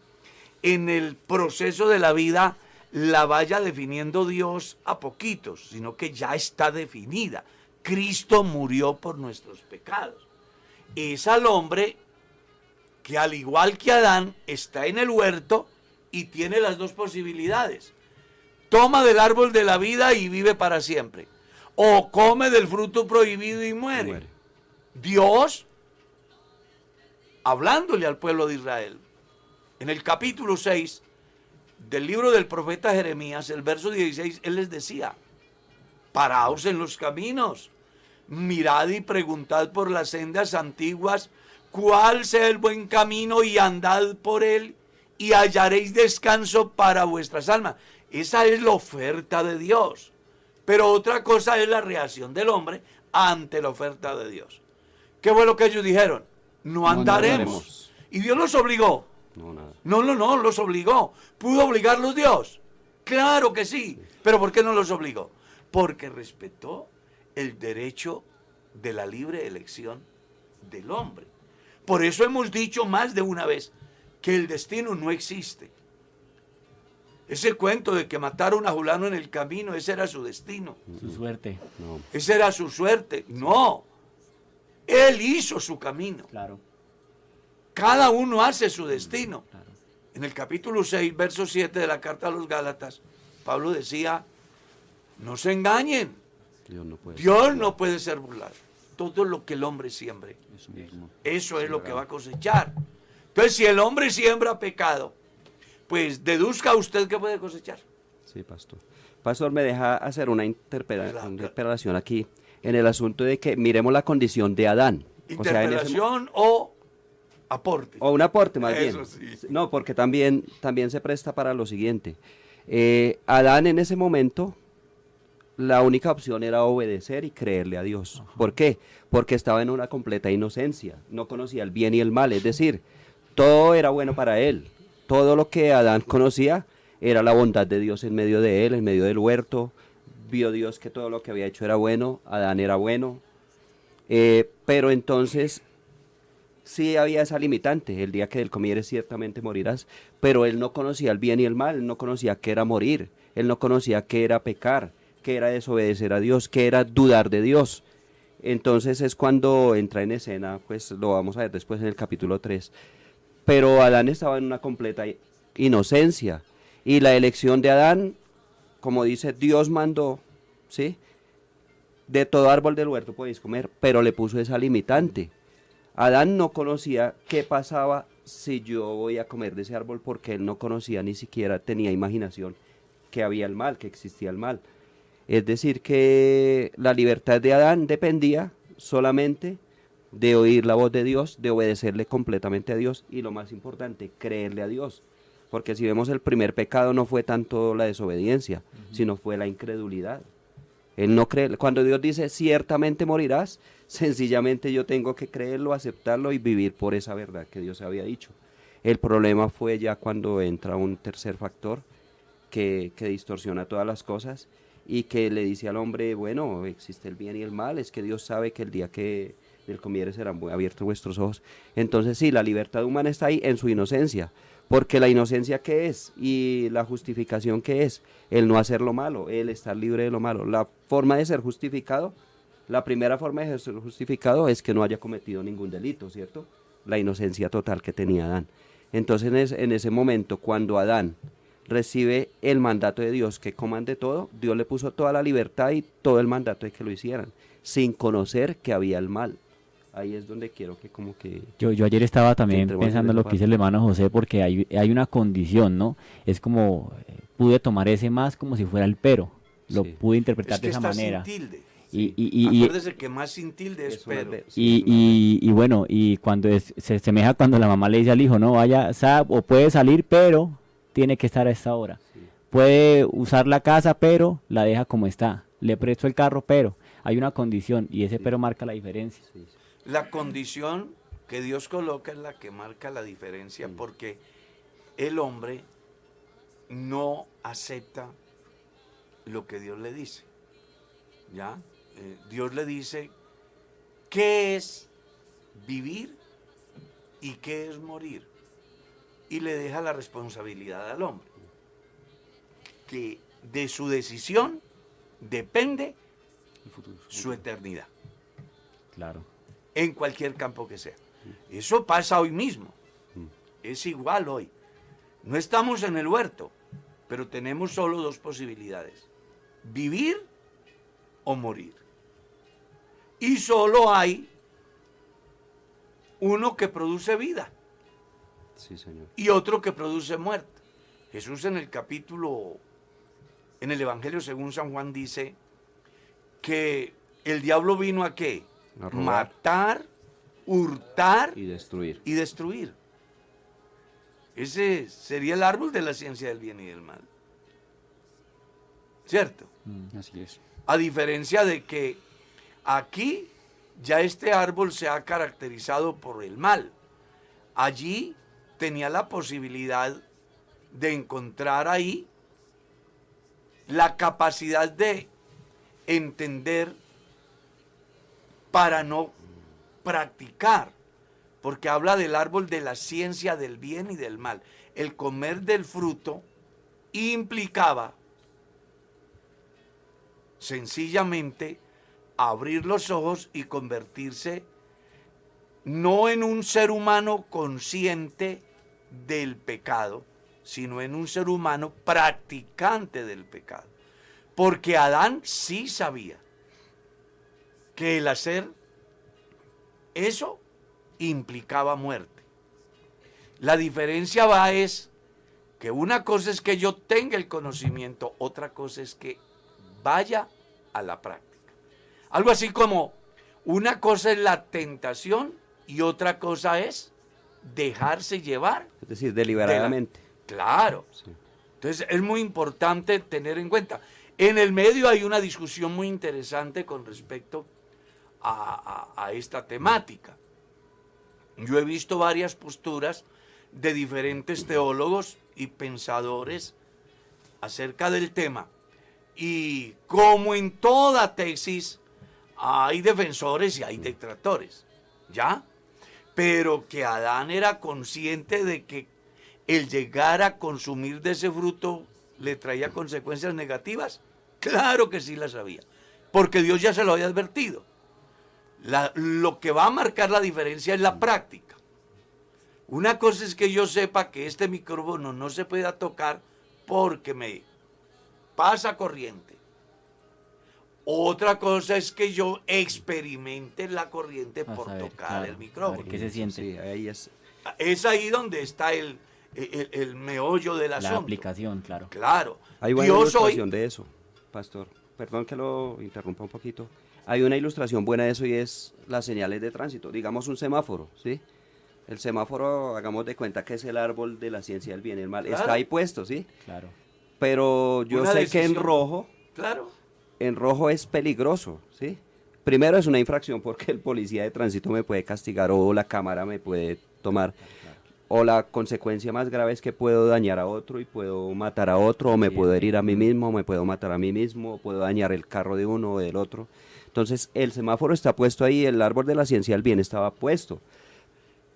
en el proceso de la vida la vaya definiendo Dios a poquitos, sino que ya está definida. Cristo murió por nuestros pecados. Es al hombre que al igual que Adán está en el huerto y tiene las dos posibilidades. Toma del árbol de la vida y vive para siempre. O come del fruto prohibido y muere. Muere. Dios, hablándole al pueblo de Israel, en el capítulo 6 del libro del profeta Jeremías, el verso 16, él les decía, paraos en los caminos, mirad y preguntad por las sendas antiguas cuál sea el buen camino y andad por él y hallaréis descanso para vuestras almas. Esa es la oferta de Dios. Pero otra cosa es la reacción del hombre ante la oferta de Dios. ¿Qué fue lo que ellos dijeron? No andaremos. Y Dios los obligó. No, nada. No, no, no, los obligó. ¿Pudo obligarlos Dios? Claro que sí. ¿Pero por qué no los obligó? Porque respetó el derecho de la libre elección del hombre. Por eso hemos dicho más de una vez que el destino no existe. Ese cuento de que mataron a Julano en el camino, ese era su destino. Su suerte. No. Esa era su suerte. No. Él hizo su camino. Claro. Cada uno hace su destino. Claro. En el capítulo 6, verso 7 de la carta a los Gálatas, Pablo decía, no se engañen, Dios no puede. Dios no puede ser burlado. Todo lo que el hombre siembre, Eso mismo. eso es lo que va a cosechar. Entonces, si el hombre siembra pecado, pues deduzca usted que puede cosechar. Sí, pastor. Pastor, me deja hacer una interpelación aquí en el asunto de que miremos la condición de Adán. O sea, ese Interpelación o aporte. O un aporte más Eso bien. sí. No, porque también, también se presta para lo siguiente. Eh, Adán en ese momento, la única opción era obedecer y creerle a Dios. ¿Por qué? Porque estaba en una completa inocencia, no conocía el bien y el mal, es decir, todo era bueno para él. Todo lo que Adán conocía era la bondad de Dios en medio de él, en medio del huerto. Vio Dios que todo lo que había hecho era bueno, Adán era bueno. Eh, pero entonces sí había esa limitante, el día que él comieres ciertamente morirás, pero él no conocía el bien y el mal, él no conocía qué era morir, él no conocía qué era pecar, qué era desobedecer a Dios, qué era dudar de Dios. Entonces es cuando entra en escena, pues lo vamos a ver después en el capítulo 3. Pero Adán estaba en una completa inocencia y la elección de Adán, como dice, Dios mandó, ¿sí? De todo árbol del huerto podéis comer, pero le puso esa limitante. Adán no conocía qué pasaba si yo voy a comer de ese árbol porque él no conocía ni siquiera tenía imaginación que había el mal, que existía el mal. Es decir, que la libertad de Adán dependía solamente de oír la voz de Dios, de obedecerle completamente a Dios y lo más importante, creerle a Dios. Porque si vemos el primer pecado no fue tanto la desobediencia, sino fue la incredulidad. Él no cree, cuando Dios dice ciertamente morirás, sencillamente yo tengo que creerlo, aceptarlo y vivir por esa verdad que Dios había dicho. El problema fue ya cuando entra un tercer factor que, que distorsiona todas las cosas y que le dice al hombre, bueno, existe el bien y el mal, es que Dios sabe que el día que del comiere serán bu- abiertos vuestros ojos. Entonces sí, la libertad humana está ahí en su inocencia, porque la inocencia que es y la justificación que es, el no hacer lo malo, el estar libre de lo malo. La forma de ser justificado, la primera forma de ser justificado es que no haya cometido ningún delito, ¿cierto? La inocencia total que tenía Adán. Entonces en ese momento, cuando Adán recibe el mandato de Dios que comande todo, Dios le puso toda la libertad y todo el mandato de que lo hicieran, sin conocer que había el mal. Ahí es donde quiero que como que... Yo, yo ayer estaba también pensando en lo que dice el hermano José, porque hay, hay una condición, ¿no? Es como, eh, pude tomar ese más como si fuera el pero. Lo Sí. pude interpretar Es que de esa está manera. sin tilde. Y, y, y, y- Acuérdese que más sin tilde es pero. sí, y- y bueno, y cuando es- se asemeja cuando la mamá le dice al hijo, no, vaya, sa- o puede salir, pero tiene que estar a esta hora. Puede usar la casa, pero la deja como está. Le presto el carro, pero hay una condición y ese pero marca la diferencia. Sí. La condición que Dios coloca es la que marca la diferencia porque el hombre no acepta lo que Dios le dice. ¿Ya? Eh, Dios le dice qué es vivir y qué es morir. Y le deja la responsabilidad al hombre. Que de su decisión depende su eternidad Claro. en cualquier campo que sea. Eso pasa hoy mismo. Es igual hoy. No estamos en el huerto, pero tenemos solo dos posibilidades. Vivir o morir. Y solo hay uno que produce vida Sí, señor. y otro que produce muerte. Jesús en el capítulo, en el Evangelio según San Juan dice que el diablo vino a qué? A. Matar, hurtar Y destruir. y destruir. Ese sería el árbol de la ciencia del bien y del mal. ¿Cierto? Así es. A diferencia de que aquí ya este árbol se ha caracterizado por el mal. Allí tenía la posibilidad de encontrar ahí la capacidad de entender para no practicar, porque habla del árbol de la ciencia del bien y del mal. El comer del fruto implicaba sencillamente abrir los ojos y convertirse no en un ser humano consciente del pecado, sino en un ser humano practicante del pecado. Porque Adán sí sabía que el hacer eso implicaba muerte. La diferencia va es que una cosa es que yo tenga el conocimiento, otra cosa es que vaya a la práctica. Algo así como una cosa es la tentación y otra cosa es dejarse llevar. Es decir, deliberadamente. Claro. Sí. Entonces es muy importante tener en cuenta. En el medio hay una discusión muy interesante con respecto a, a- a esta temática. Yo he visto varias posturas de diferentes teólogos y pensadores acerca del tema. Y como en toda tesis, hay defensores y hay detractores. ¿Ya? Pero que Adán era consciente de que el llegar a consumir de ese fruto le traía consecuencias negativas. Claro que sí las sabía. Porque Dios ya se lo había advertido. Lo que va a marcar la diferencia es la práctica. Una cosa es que yo sepa que este micrófono no se pueda tocar porque me pasa corriente. Otra cosa es que yo experimente la corriente A por saber, tocar claro, el micrófono. qué se siente. Sí, ahí es. Es ahí donde está el, el, el meollo del La asunto. aplicación, claro. Claro. Hay hoy, ilustración de eso, pastor. Perdón que lo interrumpa un poquito. Hay una ilustración buena de eso y es las señales de tránsito. Digamos un semáforo, ¿sí? El semáforo, hagamos de cuenta que es el árbol de la ciencia del bien y el mal. Claro. Está ahí puesto, ¿sí? Claro. Pero yo Una sé que en rojo, claro, en rojo es peligroso, ¿sí? Primero es una infracción porque el policía de tránsito me puede castigar o la cámara me puede tomar. O la consecuencia más grave es que puedo dañar a otro y puedo matar a otro, o me puedo herir a mí mismo, o me puedo matar a mí mismo, o puedo dañar el carro de uno o del otro. Entonces, el semáforo está puesto ahí, el árbol de la ciencia del bien estaba puesto.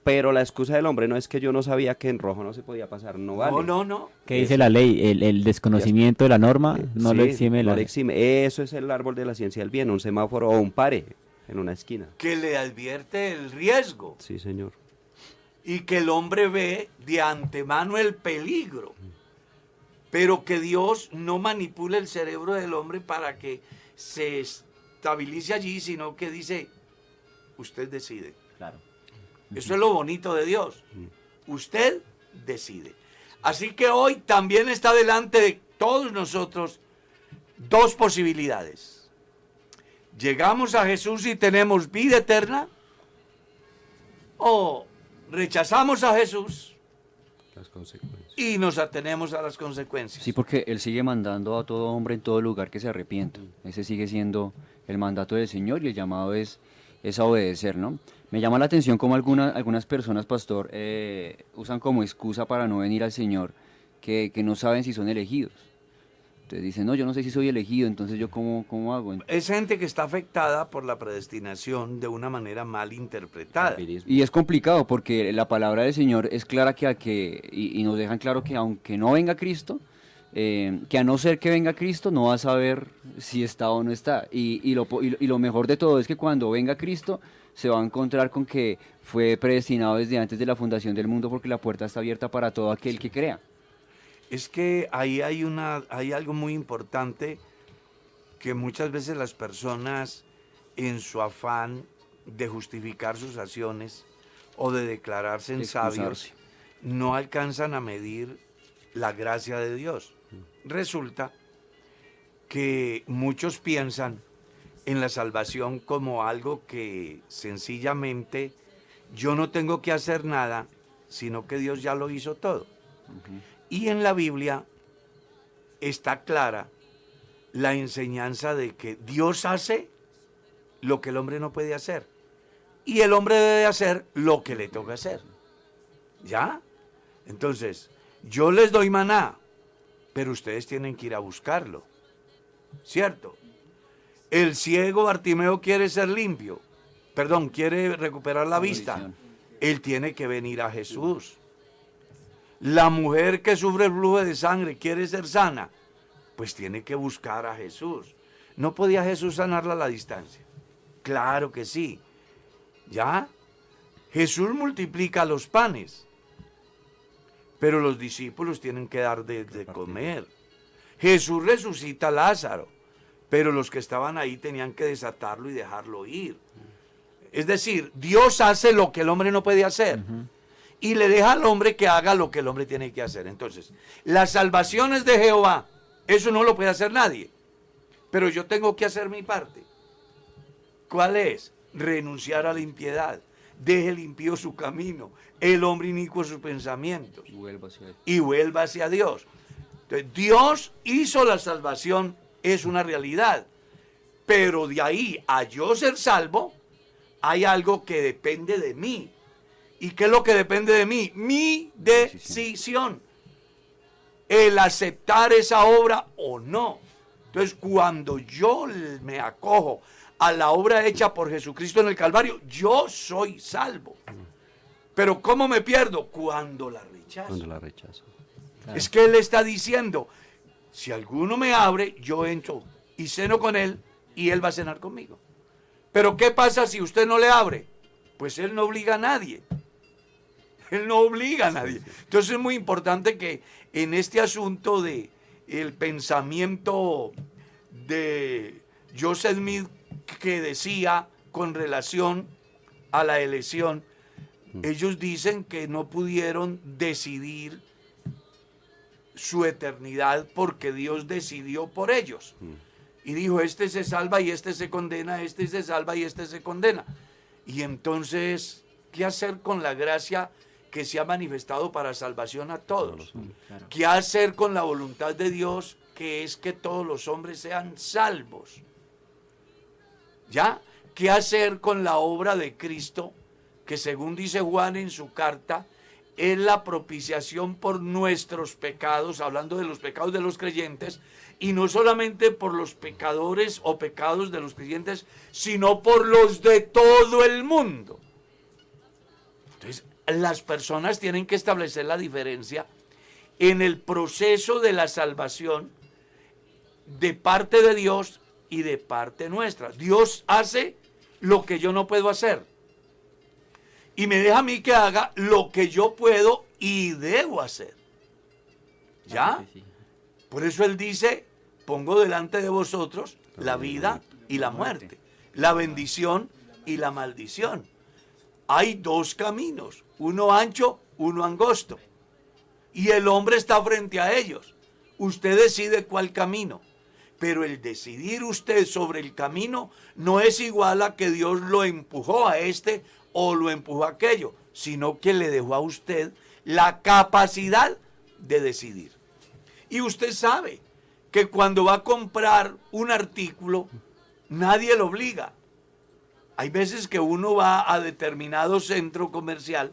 Pero la excusa del hombre no es que yo no sabía que en rojo no se podía pasar, no vale. no, no, no. ¿Qué dice la ley? El, el desconocimiento de la norma no lo Sí, exime no la lo exime. Eso es el árbol de la ciencia del bien, un semáforo o un pare en una esquina. Que le advierte el riesgo Sí, señor. y que el hombre ve de antemano el peligro. Pero que Dios no manipula el cerebro del hombre para que se estabilice allí, sino que dice, usted decide. Claro. Eso es lo bonito de Dios. Usted decide. Así que hoy también está delante de todos nosotros dos posibilidades. Llegamos a Jesús y tenemos vida eterna o rechazamos a Jesús Las consecuencias. y nos atenemos a las consecuencias. Sí, porque Él sigue mandando a todo hombre en todo lugar que se arrepienta. Ese sigue siendo el mandato del Señor y el llamado es, es a obedecer, ¿no? Me llama la atención cómo alguna- algunas personas, pastor, eh, usan como excusa para no venir al Señor que, que no saben si son elegidos. Entonces dicen, no, yo no sé si soy elegido, entonces yo cómo, cómo hago. Es gente que está afectada por la predestinación de una manera mal interpretada. Y es complicado porque la palabra del Señor es clara que, a que y, y nos dejan claro que aunque no venga Cristo, eh, que a no ser que venga Cristo no va a saber si está o no está. Y, y lo, y y lo mejor de todo es que cuando venga Cristo se va a encontrar con que fue predestinado desde antes de la fundación del mundo porque la puerta está abierta para todo aquel que crea. Es que ahí hay, una, hay algo muy importante que muchas veces las personas en su afán de justificar sus acciones o de declararse en sabios no alcanzan a medir la gracia de Dios. Resulta que muchos piensan en la salvación como algo que sencillamente yo no tengo que hacer nada, sino que Dios ya lo hizo todo. Y en la Biblia está clara la enseñanza de que Dios hace lo que el hombre no puede hacer. Y el hombre debe hacer lo que le toca hacer. ¿Ya? Entonces, yo les doy maná, pero ustedes tienen que ir a buscarlo. ¿Cierto? El ciego Bartimeo quiere ser limpio. Perdón, quiere recuperar la vista. Él tiene que venir a Jesús. La mujer que sufre el flujo de sangre quiere ser sana, pues tiene que buscar a Jesús. ¿No podía Jesús sanarla a la distancia? Claro que sí. ¿Ya? Jesús multiplica los panes, pero los discípulos tienen que dar de, de comer. Jesús resucita a Lázaro, pero los que estaban ahí tenían que desatarlo y dejarlo ir. Es decir, Dios hace lo que el hombre no puede hacer y le deja al hombre que haga lo que el hombre tiene que hacer. Entonces, las salvaciones de Jehová, eso no lo puede hacer nadie, pero yo tengo que hacer mi parte. ¿Cuál es? Renunciar a la impiedad. Deje limpio su camino, el hombre inicuo sus pensamientos y vuelva hacia Dios. Entonces, Dios hizo la salvación, es una realidad. Pero de ahí a yo ser salvo, hay algo que depende de mí. ¿Y qué es lo que depende de mí? Mi decisión. El aceptar esa obra o no. Entonces, cuando yo me acojo a la obra hecha por Jesucristo en el Calvario, yo soy salvo. Pero ¿cómo me pierdo? Cuando la rechazo. Cuando la rechazo. Es que Él está diciendo, si alguno me abre, yo entro y ceno con Él y Él va a cenar conmigo. Pero ¿qué pasa si usted no le abre? Pues Él no obliga a nadie. Él no obliga a nadie. Entonces es muy importante que en este asunto de el pensamiento de Joseph Smith que decía con relación a la elección, ellos dicen que no pudieron decidir su eternidad porque Dios decidió por ellos. Y dijo, este se salva y este se condena, este se salva y este se condena. Y entonces, ¿qué hacer con la gracia que se ha manifestado para salvación a todos? ¿Qué hacer con la voluntad de Dios que es que todos los hombres sean salvos? ¿Ya? ¿Qué hacer con la obra de Cristo que según dice Juan en su carta, es la propiciación por nuestros pecados, hablando de los pecados de los creyentes, y no solamente por los pecadores o pecados de los creyentes, sino por los de todo el mundo. Entonces, las personas tienen que establecer la diferencia en el proceso de la salvación de parte de Dios y de parte nuestra. Dios hace lo que yo no puedo hacer y me deja a mí que haga lo que yo puedo y debo hacer. ¿Ya? Por eso Él dice, pongo delante de vosotros la vida y la muerte, la bendición y la maldición. Hay dos caminos, uno ancho, uno angosto. Y el hombre está frente a ellos. Usted decide cuál camino. Pero el decidir usted sobre el camino no es igual a que Dios lo empujó a este o lo empujó a aquello, sino que le dejó a usted la capacidad de decidir. Y usted sabe que cuando va a comprar un artículo, nadie lo obliga. Hay veces que uno va a determinado centro comercial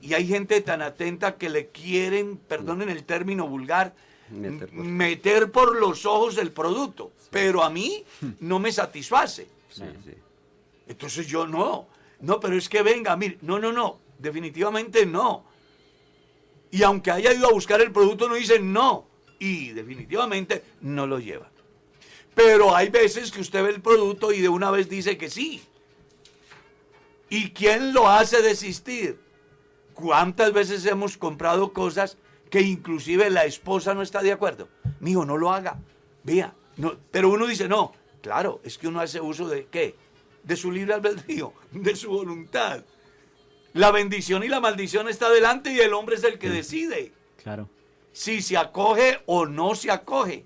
y hay gente tan atenta que le quieren, perdonen el término vulgar, meter por, los ojos el producto, pero a mí no me satisface. Entonces yo no, no, pero es que venga, mire, no, no, no, definitivamente no. Y aunque haya ido a buscar el producto, no dice no. Y definitivamente no lo lleva. Pero hay veces que usted ve el producto y de una vez dice que sí. ¿Y quién lo hace desistir? ¿Cuántas veces hemos comprado cosas que inclusive la esposa no está de acuerdo? Mijo, no lo haga. Vea, no, pero uno dice, no, claro, es que uno hace uso de qué? De su libre albedrío, de su voluntad. La bendición y la maldición está delante y el hombre es el que decide. Claro. Si se acoge o no se acoge.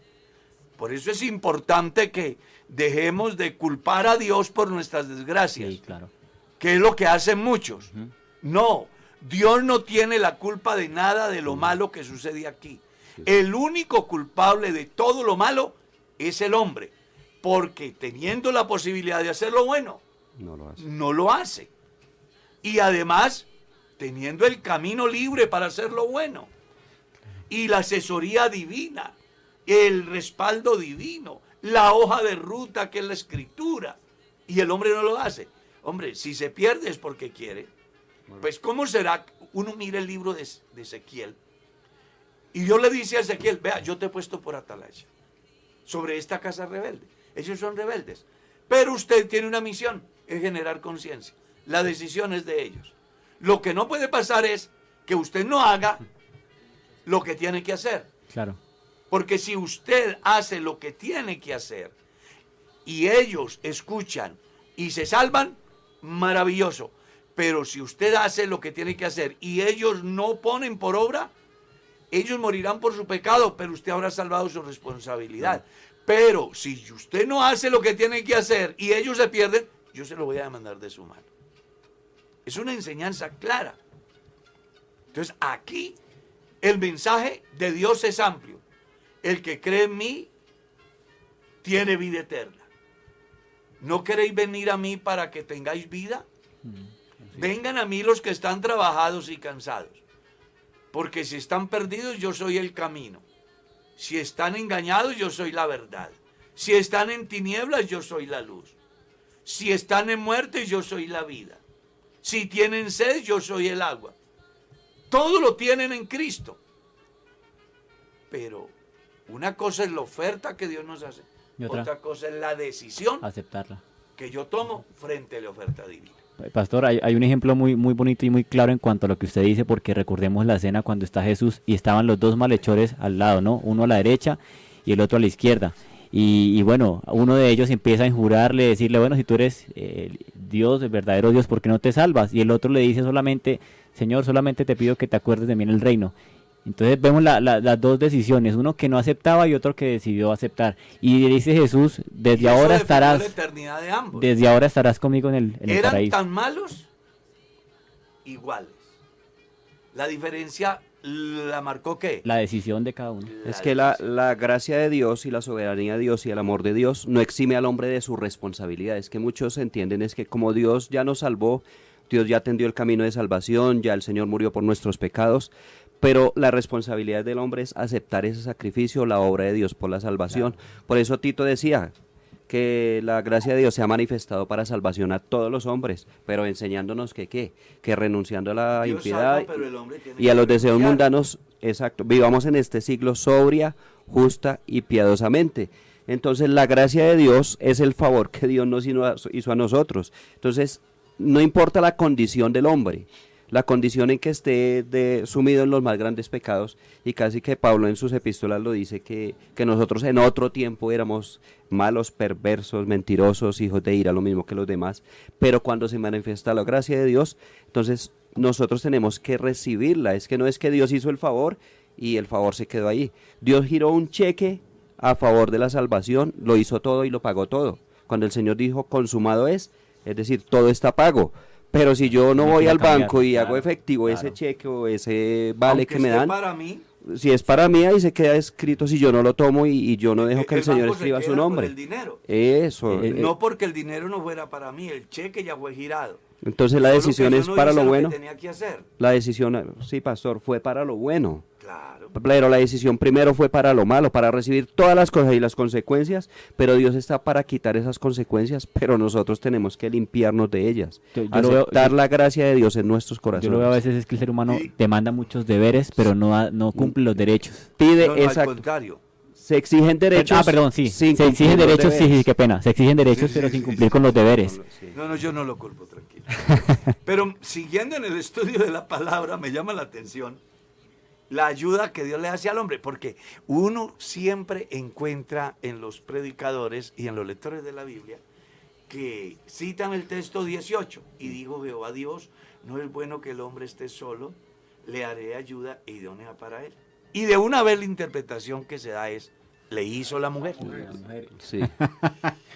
Por eso es importante que dejemos de culpar a Dios por nuestras desgracias. Sí, claro. Que es lo que hacen muchos. No, Dios no tiene la culpa de nada de lo malo que sucede aquí. El único culpable de todo lo malo es el hombre. Porque teniendo la posibilidad de hacer lo bueno, No lo hace. no lo hace. Y además, teniendo el camino libre para hacer lo bueno. Y la asesoría divina, el respaldo divino, la hoja de ruta que es la escritura. Y el hombre no lo hace. Hombre, si se pierde es porque quiere. Pues ¿cómo será? Uno mira el libro de, de Ezequiel. Y Dios le dice a Ezequiel, vea, yo te he puesto por atalaya sobre esta casa rebelde. Ellos son rebeldes. Pero usted tiene una misión, es generar conciencia. La decisión es de ellos. Lo que no puede pasar es que usted no haga lo que tiene que hacer. Claro. Porque si usted hace lo que tiene que hacer y ellos escuchan y se salvan, maravilloso. Pero si usted hace lo que tiene que hacer y ellos no ponen por obra, ellos morirán por su pecado, pero usted habrá salvado su responsabilidad. Pero si usted no hace lo que tiene que hacer y ellos se pierden, yo se lo voy a demandar de su mano. Es una enseñanza clara. Entonces aquí el mensaje de Dios es amplio. El que cree en mí tiene vida eterna. ¿No queréis venir a mí para que tengáis vida? Vengan a mí los que están trabajados y cansados. Porque si están perdidos, yo soy el camino. Si están engañados, yo soy la verdad. Si están en tinieblas, yo soy la luz. Si están en muerte, yo soy la vida. Si tienen sed, yo soy el agua. Todo lo tienen en Cristo. Pero una cosa es la oferta que Dios nos hace. Y otra, otra cosa es la decisión aceptarla. que yo tomo frente a la oferta divina. Pastor, hay, hay, un ejemplo muy, muy bonito y muy claro en cuanto a lo que usted dice, porque recordemos la escena cuando está Jesús y estaban los dos malhechores al lado, ¿no? Uno a la derecha y el otro a la izquierda. Y, y bueno, uno de ellos empieza a injurarle, decirle, bueno, si tú eres eh, Dios, el verdadero Dios, ¿por qué no te salvas? Y el otro le dice solamente, Señor, solamente te pido que te acuerdes de mí en el reino. Entonces vemos la, la, las dos decisiones, uno que no aceptaba y otro que decidió aceptar. Y dice Jesús, desde Y ahora estarás, la eternidad de ambos. desde ahora estarás conmigo en el, en el Eran paraíso. tan malos iguales. La diferencia la marcó qué? La decisión de cada uno. Es que la, la gracia de Dios y la soberanía de Dios y el amor de Dios no exime al hombre de su responsabilidad. Es que muchos entienden es que como Dios ya nos salvó, Dios ya tendió el camino de salvación, ya el Señor murió por nuestros pecados, pero la responsabilidad del hombre es aceptar ese sacrificio, la obra de Dios por la salvación. Por eso Tito decía que la gracia de Dios se ha manifestado para salvación a todos los hombres, pero enseñándonos que qué, que renunciando a la Dios impiedad salva, y a los deseos renunciar. mundanos, exacto, vivamos en este siglo sobria, justa y piadosamente. Entonces la gracia de Dios es el favor que Dios nos hizo a nosotros. Entonces no importa la condición del hombre, la condición en que esté de, sumido en los más grandes pecados y casi que Pablo en sus epístolas lo dice que, que nosotros en otro tiempo éramos malos, perversos, mentirosos, hijos de ira, lo mismo que los demás, pero cuando se manifiesta la gracia de Dios, entonces nosotros tenemos que recibirla, es que no es que Dios hizo el favor y el favor se quedó ahí, Dios giró un cheque a favor de la salvación, lo hizo todo y lo pagó todo. Cuando el Señor dijo consumado es, es decir, todo está pago. Pero si yo no No voy al cambiar, banco y claro, hago efectivo ese cheque o ese vale Aunque que me dan, para mí, si es para mí ahí se queda escrito si yo no lo tomo y, y yo no dejo que el, Señor se escriba su nombre. el dinero. Eso. Eh, eh, No porque el dinero no fuera para mí, el cheque ya fue girado. entonces la Solo decisión es no para lo que bueno. tenía que hacer. La decisión, sí, pastor, fue para lo bueno. Claro. Pero la decisión primero fue para lo malo, para recibir todas las cosas y las consecuencias, pero Dios está para quitar esas consecuencias, pero nosotros tenemos que limpiarnos de ellas, Yo- yo lo veo- aceptar yo- la gracia de Dios en nuestros Yo corazones. lo veo a veces es que el ser humano Sí. demanda muchos deberes, pero no, no cumple los derechos. Pide No, no, al exacto. contrario. Se exigen derechos. ah, perdón, sí. Se exigen derechos, sí, sí, qué pena. Se exigen derechos, Sí, pero sí, sin sí, cumplir sí. con los deberes. Sí. No, no, yo no lo culpo, tranquilo. Pero siguiendo en el estudio de la palabra, me llama la atención la ayuda que Dios le hace al hombre, porque uno siempre encuentra en los predicadores y en los lectores de la Biblia que citan el texto 18 y dijo Jehová Dios, no es bueno que el hombre esté solo, le haré ayuda e idónea para él. Y de una vez la interpretación que se da es, le hizo la mujer. Sí.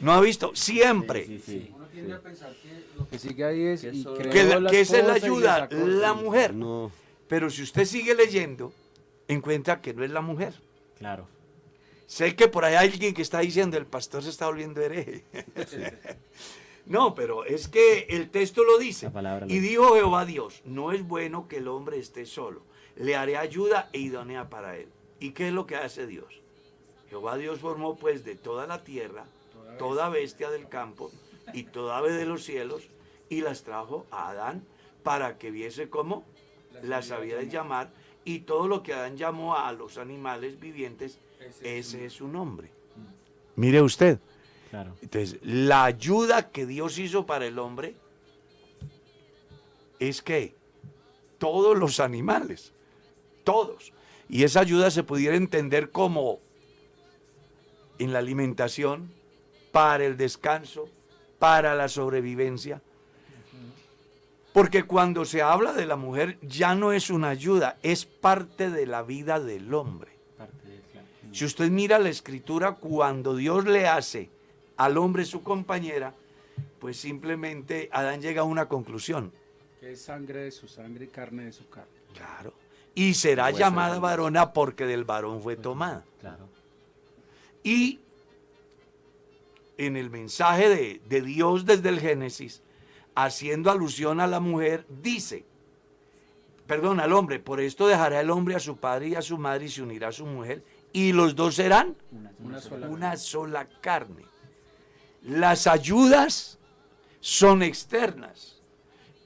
¿No ha visto? Siempre. Uno tiende a pensar que lo que sigue ahí es y Que, la- las que esa es la ayuda, la mujer. No. Pero si usted sigue leyendo, encuentra que no es la mujer. Claro. Sé que por ahí hay alguien que está diciendo, el pastor se está volviendo hereje. no, pero es que el texto lo dice. La palabra lo Y dijo Jehová Dios, no es bueno que el hombre esté solo. Le haré ayuda e idónea para él. ¿Y qué es lo que hace Dios? Jehová Dios formó pues de toda la tierra, toda bestia del campo y toda ave de los cielos, y las trajo a Adán para que viese cómo las había de llamar, y todo lo que Adán llamó a los animales vivientes, ese es su nombre. Mire usted. Claro. Entonces, la ayuda que Dios hizo para el hombre es que todos los animales, todos, y esa ayuda se pudiera entender como en la alimentación, para el descanso, para la sobrevivencia. Porque cuando se habla de la mujer ya no es una ayuda, es parte de la vida del hombre. Si usted mira la escritura, cuando Dios le hace al hombre su compañera, pues simplemente Adán llega a una conclusión. Que es sangre de su sangre y carne de su carne. Claro. Y será de llamada varona porque del varón fue tomada. Claro. Y en el mensaje de, de Dios desde el Génesis, haciendo alusión a la mujer, dice, perdón, al hombre, por esto dejará el hombre a su padre y a su madre y se unirá a su mujer, y los dos serán Una sola una sola carne. Las ayudas son externas,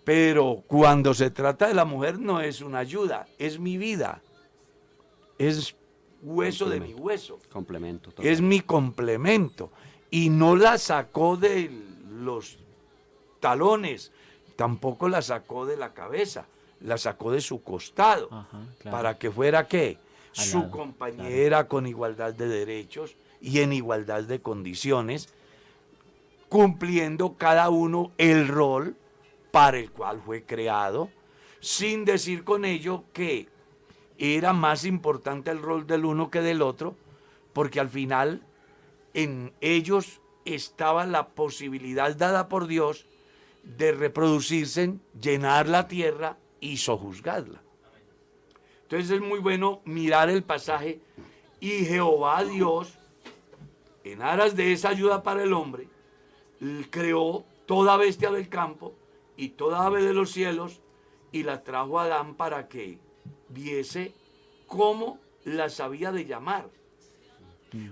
pero cuando se trata de la mujer no es una ayuda, es mi vida, es hueso de mi hueso, Complemento. total. es mi complemento. Y no la sacó de los talones, tampoco la sacó de la cabeza, la sacó de su costado, Ajá, claro. para que fuera qué? Al Su lado, compañera con igualdad de derechos y en igualdad de condiciones, cumpliendo cada uno el rol para el cual fue creado, sin decir con ello que era más importante el rol del uno que del otro, porque al final en ellos estaba la posibilidad dada por Dios de reproducirse, llenar la tierra y sojuzgarla. Entonces es muy bueno mirar el pasaje y Jehová Dios, en aras de esa ayuda para el hombre, creó toda bestia del campo y toda ave de los cielos y la trajo a Adán para que viese cómo las había de llamar.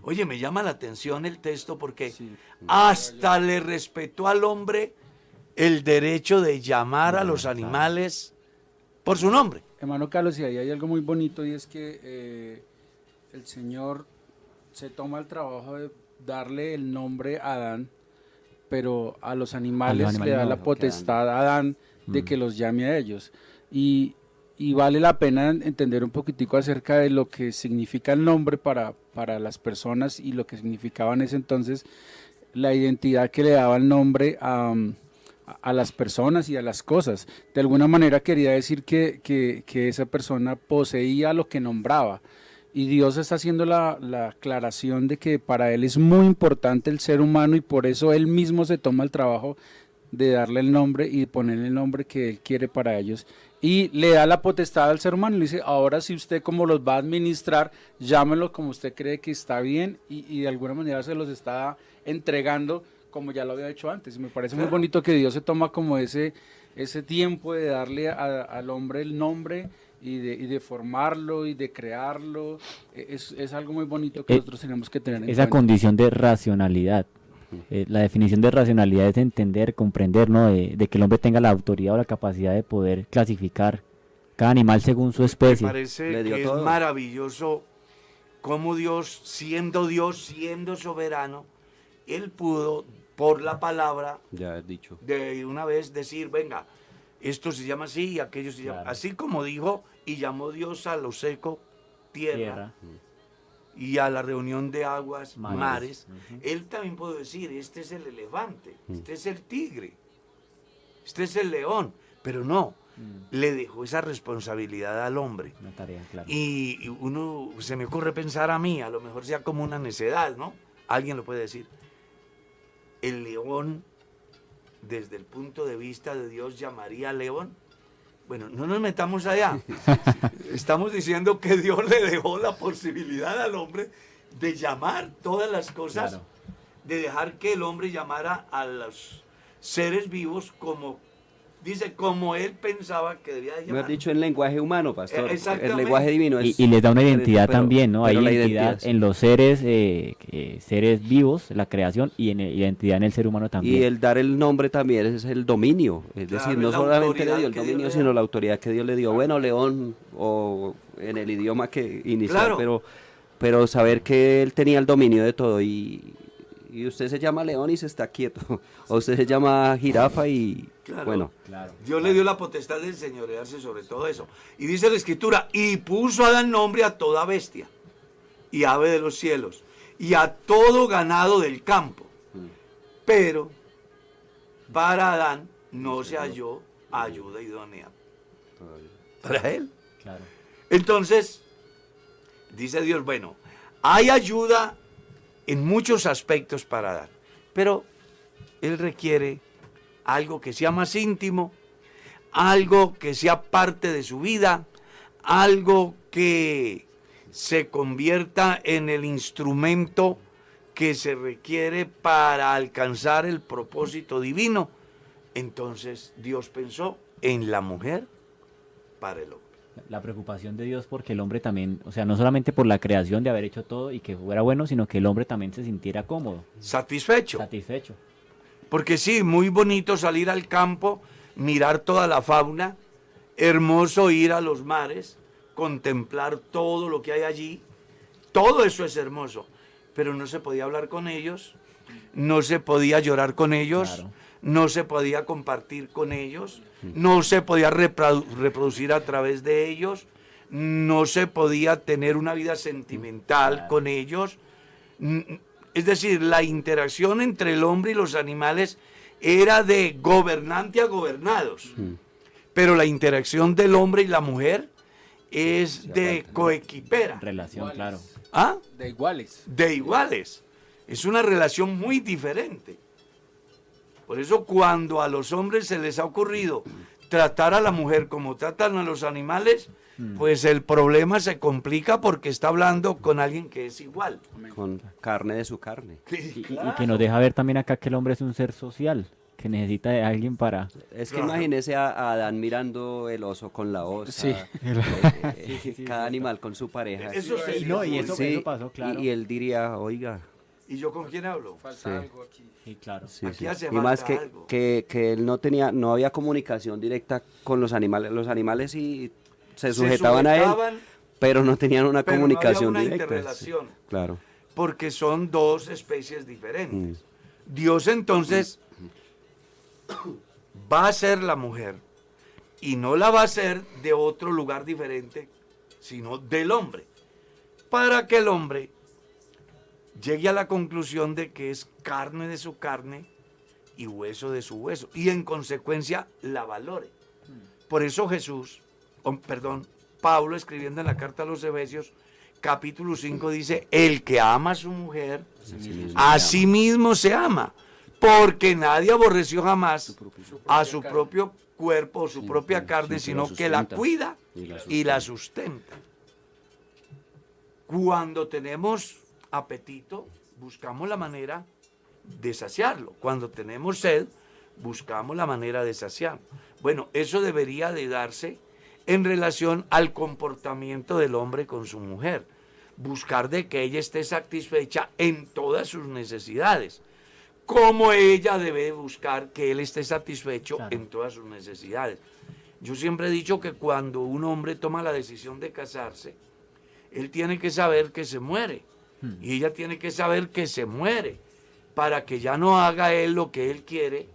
Oye, me llama la atención el texto porque hasta le respetó al hombre el derecho de llamar a los animales por su nombre. Hermano Carlos, y ahí hay algo muy bonito y es que eh, el Señor se toma el trabajo de darle el nombre a Adán, pero a los animales, animales le da no, la potestad a Adán de Mm. que los llame a ellos. Y, y vale la pena entender un poquitico acerca de lo que significa el nombre para, para las personas y lo que significaba en ese entonces la identidad que le daba el nombre a, a las personas y a las cosas. De alguna manera quería decir que, que, que esa persona poseía lo que nombraba. Y Dios está haciendo la, la, aclaración de que para Él es muy importante el ser humano y por eso Él mismo se toma el trabajo de darle el nombre y ponerle el nombre que Él quiere para ellos y le da la potestad al ser humano. Le dice, ahora si usted como los va a administrar, llámelo como usted cree que está bien y, y de alguna manera se los está entregando como ya lo había hecho antes. Y me parece muy bonito que Dios se toma como ese, ese tiempo de darle a, al hombre el nombre y de, y de, formarlo y de crearlo. Es, es algo muy bonito que eh, nosotros tenemos que tener en Esa cuenta. condición de racionalidad. Eh, la definición de racionalidad es entender, comprender, ¿no? De, de, que el hombre tenga la autoridad o la capacidad de poder clasificar cada animal según su especie. Me parece que todo. es maravilloso cómo Dios, siendo Dios, siendo soberano, Él pudo, por la palabra, ya dicho. de una vez decir, venga, esto se llama así y aquello se llama Claro. así como dijo y llamó Dios a lo seco tierra, Tierra. y a la reunión de aguas mares, Mares. él también puede decir, este es el elefante, este es el tigre, este es el león, pero no, le dejó esa responsabilidad al hombre. Una tarea, claro. Y y uno, se me ocurre pensar a mí, a lo mejor sea como una necedad, ¿no? Alguien lo puede decir. El león, desde el punto de vista de Dios, llamaría león. Bueno, no nos metamos allá. Estamos diciendo que Dios le dejó la posibilidad al hombre de llamar todas las cosas, Claro. de dejar que el hombre llamara a los seres vivos como, dice, como él pensaba que debía de Me llamar. has dicho en lenguaje humano, pastor. Exactamente. El lenguaje divino Y, es... y les da una identidad pero- también, ¿no? Hay identidad, identidad, sí. en los seres, eh, eh, seres vivos, la creación, y en identidad en el ser humano también. Y el dar el nombre también es el dominio, es Claro, decir, no solamente le dio el dominio, sino la autoridad que Dios le dio. Bueno, león, o en el idioma que inicial, Claro. pero, pero saber que él tenía el dominio de todo y, y usted se llama león y se está quieto, o usted se llama jirafa y Claro. bueno, Claro. Dios le dio la potestad de enseñorearse sobre todo eso. Y dice la escritura, y puso a dar nombre a toda bestia, y ave de los cielos, y a todo ganado del campo. Pero para Adán no se halló ayuda idónea para él. Claro. Entonces, dice Dios, bueno, hay ayuda en muchos aspectos para dar, pero Él requiere algo que sea más íntimo, algo que sea parte de su vida, algo que se convierta en el instrumento que se requiere para alcanzar el propósito divino. Entonces Dios pensó en la mujer para el hombre. La preocupación de Dios porque el hombre también, o sea, no solamente por la creación de haber hecho todo y que fuera bueno, sino que el hombre también se sintiera cómodo, Satisfecho. satisfecho. Porque sí, muy bonito salir al campo, mirar toda la fauna, hermoso ir a los mares, contemplar todo lo que hay allí. Todo eso es hermoso, pero no se podía hablar con ellos, no se podía llorar con ellos, Claro. No se podía compartir con ellos, no se podía reprodu- reproducir a través de ellos, no se podía tener una vida sentimental con ellos. Es decir, la interacción entre el hombre y los animales era de gobernante a gobernados. Pero la interacción del hombre y la mujer es de coequipera. Relación, claro. ¿Ah? De iguales. de iguales. Es una relación muy diferente. Por eso cuando a los hombres se les ha ocurrido tratar a la mujer como tratan a los animales, pues el problema se complica porque está hablando con alguien que es igual. con carne de su carne. Y, y- y que nos deja ver también acá que el hombre es un ser social, que necesita de alguien para... Es que Claro. imagínese a, a Adán mirando el oso con la osa, Sí. eh, eh, cada animal con su pareja. Eso no, y eso, Sí, eso pasó, claro. y, y él diría, oiga, ¿Y yo con quién hablo? Falta Sí. algo aquí. Sí, claro. sí, Aquí sí. hace y más que, algo. que, que él no tenía, no había comunicación directa con los animales, los animales sí se Se sujetaban a él, pero no tenían una pero no había comunicación una directa. interrelación. Sí, claro. porque son dos especies diferentes. Mm. Dios entonces va a ser la mujer y no la va a hacer de otro lugar diferente, sino del hombre, para que el hombre llegue a la conclusión de que es carne de su carne y hueso de su hueso, y en consecuencia la valore. Por eso Jesús, oh, perdón, Pablo escribiendo en la carta a los Efesios, capítulo 5 dice, el que ama a su mujer, a sí mismo se ama, porque nadie aborreció jamás a su propio cuerpo o su propia carne, sino que la cuida y la sustenta. Cuando tenemos apetito, buscamos la manera de saciarlo. Cuando tenemos sed, buscamos la manera de saciarlo. Bueno, eso debería de darse en relación al comportamiento del hombre con su mujer. Buscar de que ella esté satisfecha en todas sus necesidades. Como ella debe buscar que él esté satisfecho en todas sus necesidades. Yo siempre he dicho que cuando un hombre toma la decisión de casarse, él tiene que saber que se muere. Y ella tiene que saber que se muere para que ya no haga él lo que él quiere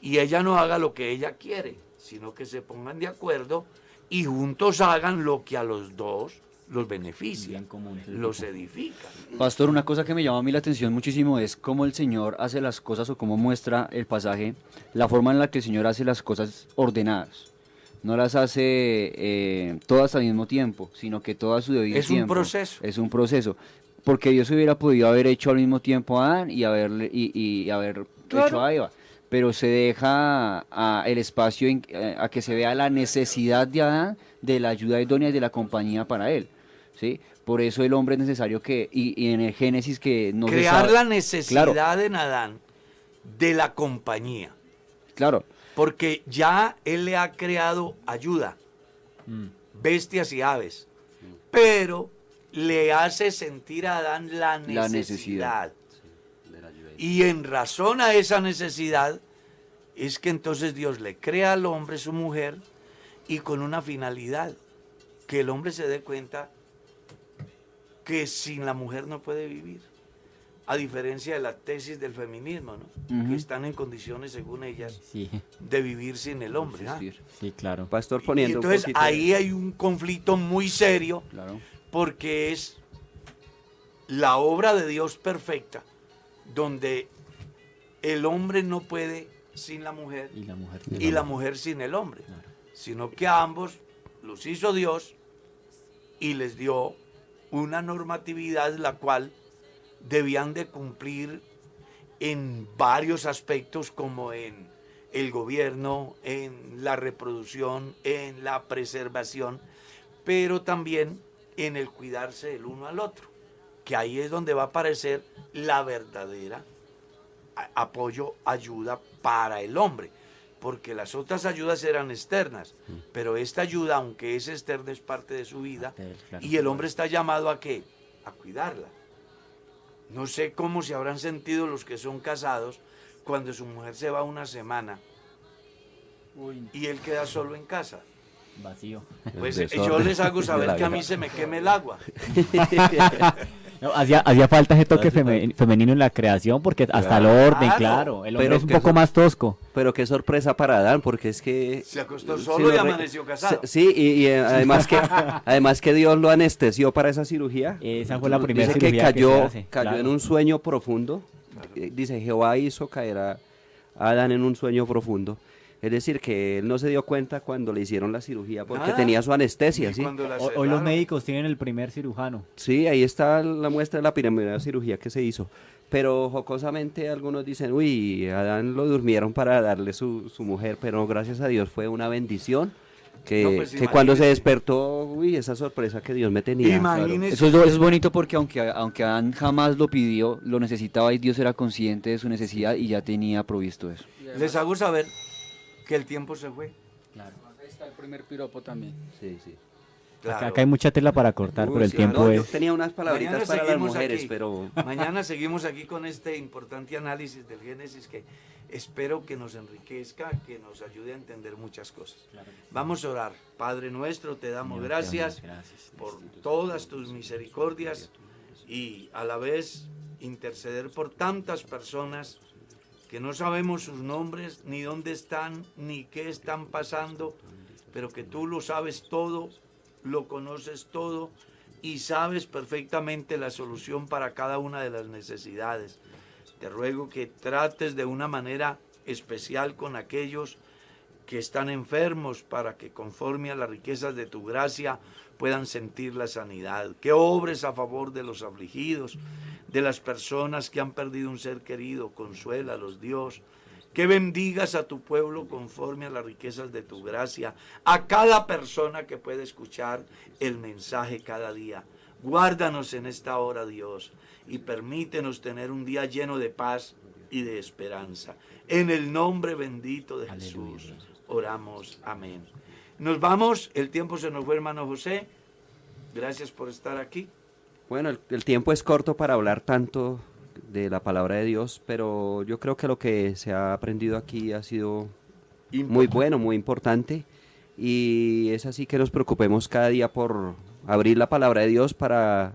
y ella no haga lo que ella quiere, sino que se pongan de acuerdo y juntos hagan lo que a los dos los beneficia, los edifica. Pastor, una cosa que me llama a mí la atención muchísimo es cómo el Señor hace las cosas o cómo muestra el pasaje, la forma en la que el Señor hace las cosas ordenadas. No las hace eh, todas al mismo tiempo, sino que todas su debido Es un tiempo. proceso. Es un proceso. Porque Dios hubiera podido haber hecho al mismo tiempo a Adán y, haberle, y, y haber hecho a Eva. Pero se deja a- el espacio en- eh, a que se vea la necesidad de Adán de la ayuda idónea y de la compañía para él. ¿sí? Por eso el hombre es necesario que, y, y en el Génesis que no se Crear sabe- la necesidad Claro, en Adán de la compañía, claro. porque ya él le ha creado ayuda, Mm. bestias y aves, pero le hace sentir a Adán la necesidad. La necesidad. Y en razón a esa necesidad es que entonces Dios le crea al hombre su mujer y con una finalidad, que el hombre se dé cuenta que sin la mujer no puede vivir. A diferencia de la tesis del feminismo, ¿no? Que están en condiciones, según ellas, Sí, de vivir sin el hombre. ¿ah? Sí, claro. Pastor Y poniendo un entonces ahí hay un conflicto muy serio Claro. Porque es la obra de Dios perfecta, donde el hombre no puede sin la mujer Y la mujer. y la mujer sin el hombre, Claro. sino que a ambos los hizo Dios y les dio una normatividad la cual debían de cumplir en varios aspectos como en el gobierno, en la reproducción, en la preservación, pero también en el cuidarse el uno al otro, que ahí es donde va a aparecer la verdadera apoyo, ayuda para el hombre, porque las otras ayudas eran externas, pero esta ayuda, aunque es externa, es parte de su vida, claro. y el hombre está llamado a qué? A cuidarla. No sé cómo se habrán sentido los que son casados cuando su mujer se va una semana y él queda solo en casa. Vacío. Pues eh, yo les hago saber que a mí se me queme el agua. No, hacía, hacía falta ese toque Hace feme- femenino en la creación porque hasta el orden, claro. El hombre Pero es un que poco más tosco. Pero qué sorpresa para Adán, porque es que... Se acostó solo lo y amaneció casado. Sí, y, y, eh, además, que, además que Dios lo anestesió para esa cirugía. Esa fue la primera Dice que cirugía que cayó, se hace, cayó claro. en un sueño profundo. Eh, Dice, Jehová hizo caer a Adán en un sueño profundo. Es decir, que él no se dio cuenta cuando le hicieron la cirugía porque Nada. tenía su anestesia, ¿sí? Hoy, los médicos tienen el primer cirujano. Sí, ahí está la muestra de la primera cirugía que se hizo. Pero jocosamente algunos dicen, uy, a Adán lo durmieron para darle su, su mujer, pero gracias a Dios fue una bendición. Que, No, pues, que cuando se despertó, uy, esa sorpresa que Dios me tenía. Imagínese Eso es, eso es bonito porque aunque, aunque Adán jamás lo pidió, lo necesitaba y Dios era consciente de su necesidad y ya tenía provisto eso. Les hago saber que el tiempo se fue. Ahí está el primer piropo también. Sí, sí. Acá, Claro. acá hay mucha tela para cortar, Uy, pero el sí, tiempo no, Yo es... tenía unas palabritas Mañana para las seguimos mujeres, aquí. pero... Mañana seguimos aquí con este importante análisis del Génesis que espero que nos enriquezca, que nos ayude a entender muchas cosas. Vamos a orar. Padre nuestro, te damos Señor, te gracias damos gracias. por todas tus misericordias y a la vez interceder por tantas personas que no sabemos sus nombres, ni dónde están, ni qué están pasando, pero que tú lo sabes todo, lo conoces todo y sabes perfectamente la solución para cada una de las necesidades. Te ruego que trates de una manera especial con aquellos que están enfermos para que conforme a las riquezas de tu gracia puedan sentir la sanidad. Que obres a favor de los afligidos, de las personas que han perdido un ser querido, consuélalos Dios. Que bendigas a tu pueblo conforme a las riquezas de tu gracia, a cada persona que puede escuchar el mensaje cada día. Guárdanos en esta hora, Dios, y permítenos tener un día lleno de paz y de esperanza. En el nombre bendito de Jesús oramos. Amén. Nos vamos, el tiempo se nos fue, hermano José. Gracias por estar aquí. Bueno, el, el tiempo es corto para hablar tanto de la palabra de Dios, pero yo creo que lo que se ha aprendido aquí ha sido muy bueno, muy importante. Y es así que nos preocupemos cada día por abrir la palabra de Dios para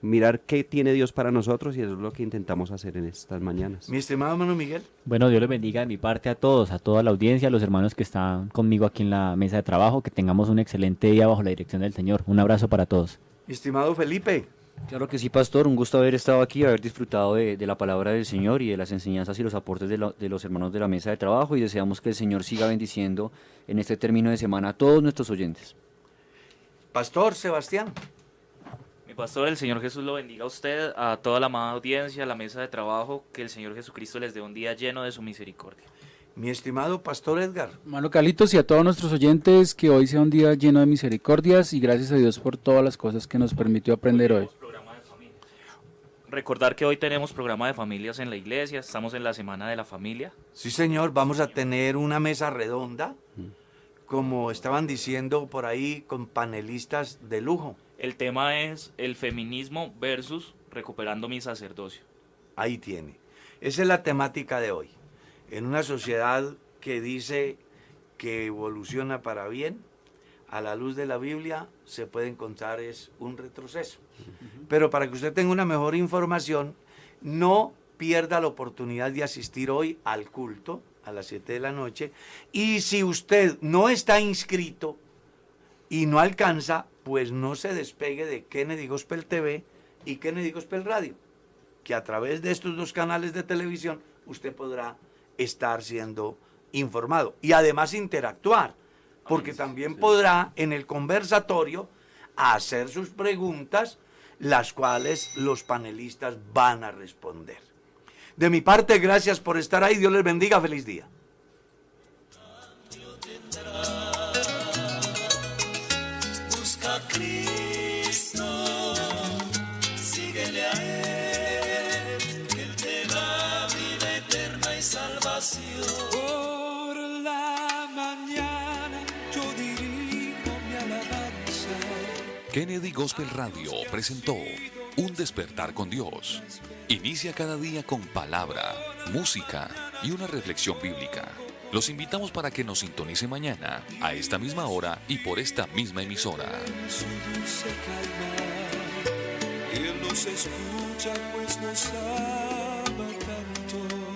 mirar qué tiene Dios para nosotros y eso es lo que intentamos hacer en estas mañanas. Mi estimado hermano Miguel. Bueno, Dios les bendiga de mi parte a todos, a toda la audiencia, a los hermanos que están conmigo aquí en la mesa de trabajo, que tengamos un excelente día bajo la dirección del Señor. Un abrazo para todos. Mi estimado Felipe. Claro que sí, pastor. Un gusto haber estado aquí, haber disfrutado de, de la palabra del Señor y de las enseñanzas y los aportes de, lo- de los hermanos de la mesa de trabajo y deseamos que el Señor siga bendiciendo en este término de semana a todos nuestros oyentes. Pastor Sebastián. Mi pastor, el Señor Jesús lo bendiga a usted, a toda la amada audiencia, a la mesa de trabajo, que el Señor Jesucristo les dé un día lleno de su misericordia. Mi estimado Pastor Edgar. Hermano Calitos y a todos nuestros oyentes, que hoy sea un día lleno de misericordias y gracias a Dios por todas las cosas que nos permitió aprender hoy. Recordar que hoy tenemos programa de familias en la iglesia, estamos en la Semana de la Familia. Sí, señor, vamos a tener una mesa redonda, como estaban diciendo por ahí, con panelistas de lujo. El tema es el feminismo versus recuperando mi sacerdocio. Ahí tiene. Esa es la temática de hoy. En una sociedad que dice que evoluciona para bien, a la luz de la Biblia se puede encontrar es un retroceso. Pero para que usted tenga una mejor información, no pierda la oportunidad de asistir hoy al culto a las 7 de la noche. Y si usted no está inscrito y no alcanza, pues no se despegue de Kennedy Gospel TV y Kennedy Gospel Radio, que a través de estos dos canales de televisión usted podrá estar siendo informado y además interactuar, porque también podrá en el conversatorio hacer sus preguntas, las cuales los panelistas van a responder. De mi parte, gracias por estar ahí. Dios les bendiga. Feliz día. Kennedy Gospel Radio presentó Un despertar con Dios. Inicia cada día con palabra, música y una reflexión bíblica. Los invitamos para que nos sintonice mañana, a esta misma hora y por esta misma emisora. Él nos escucha, pues nos ama tanto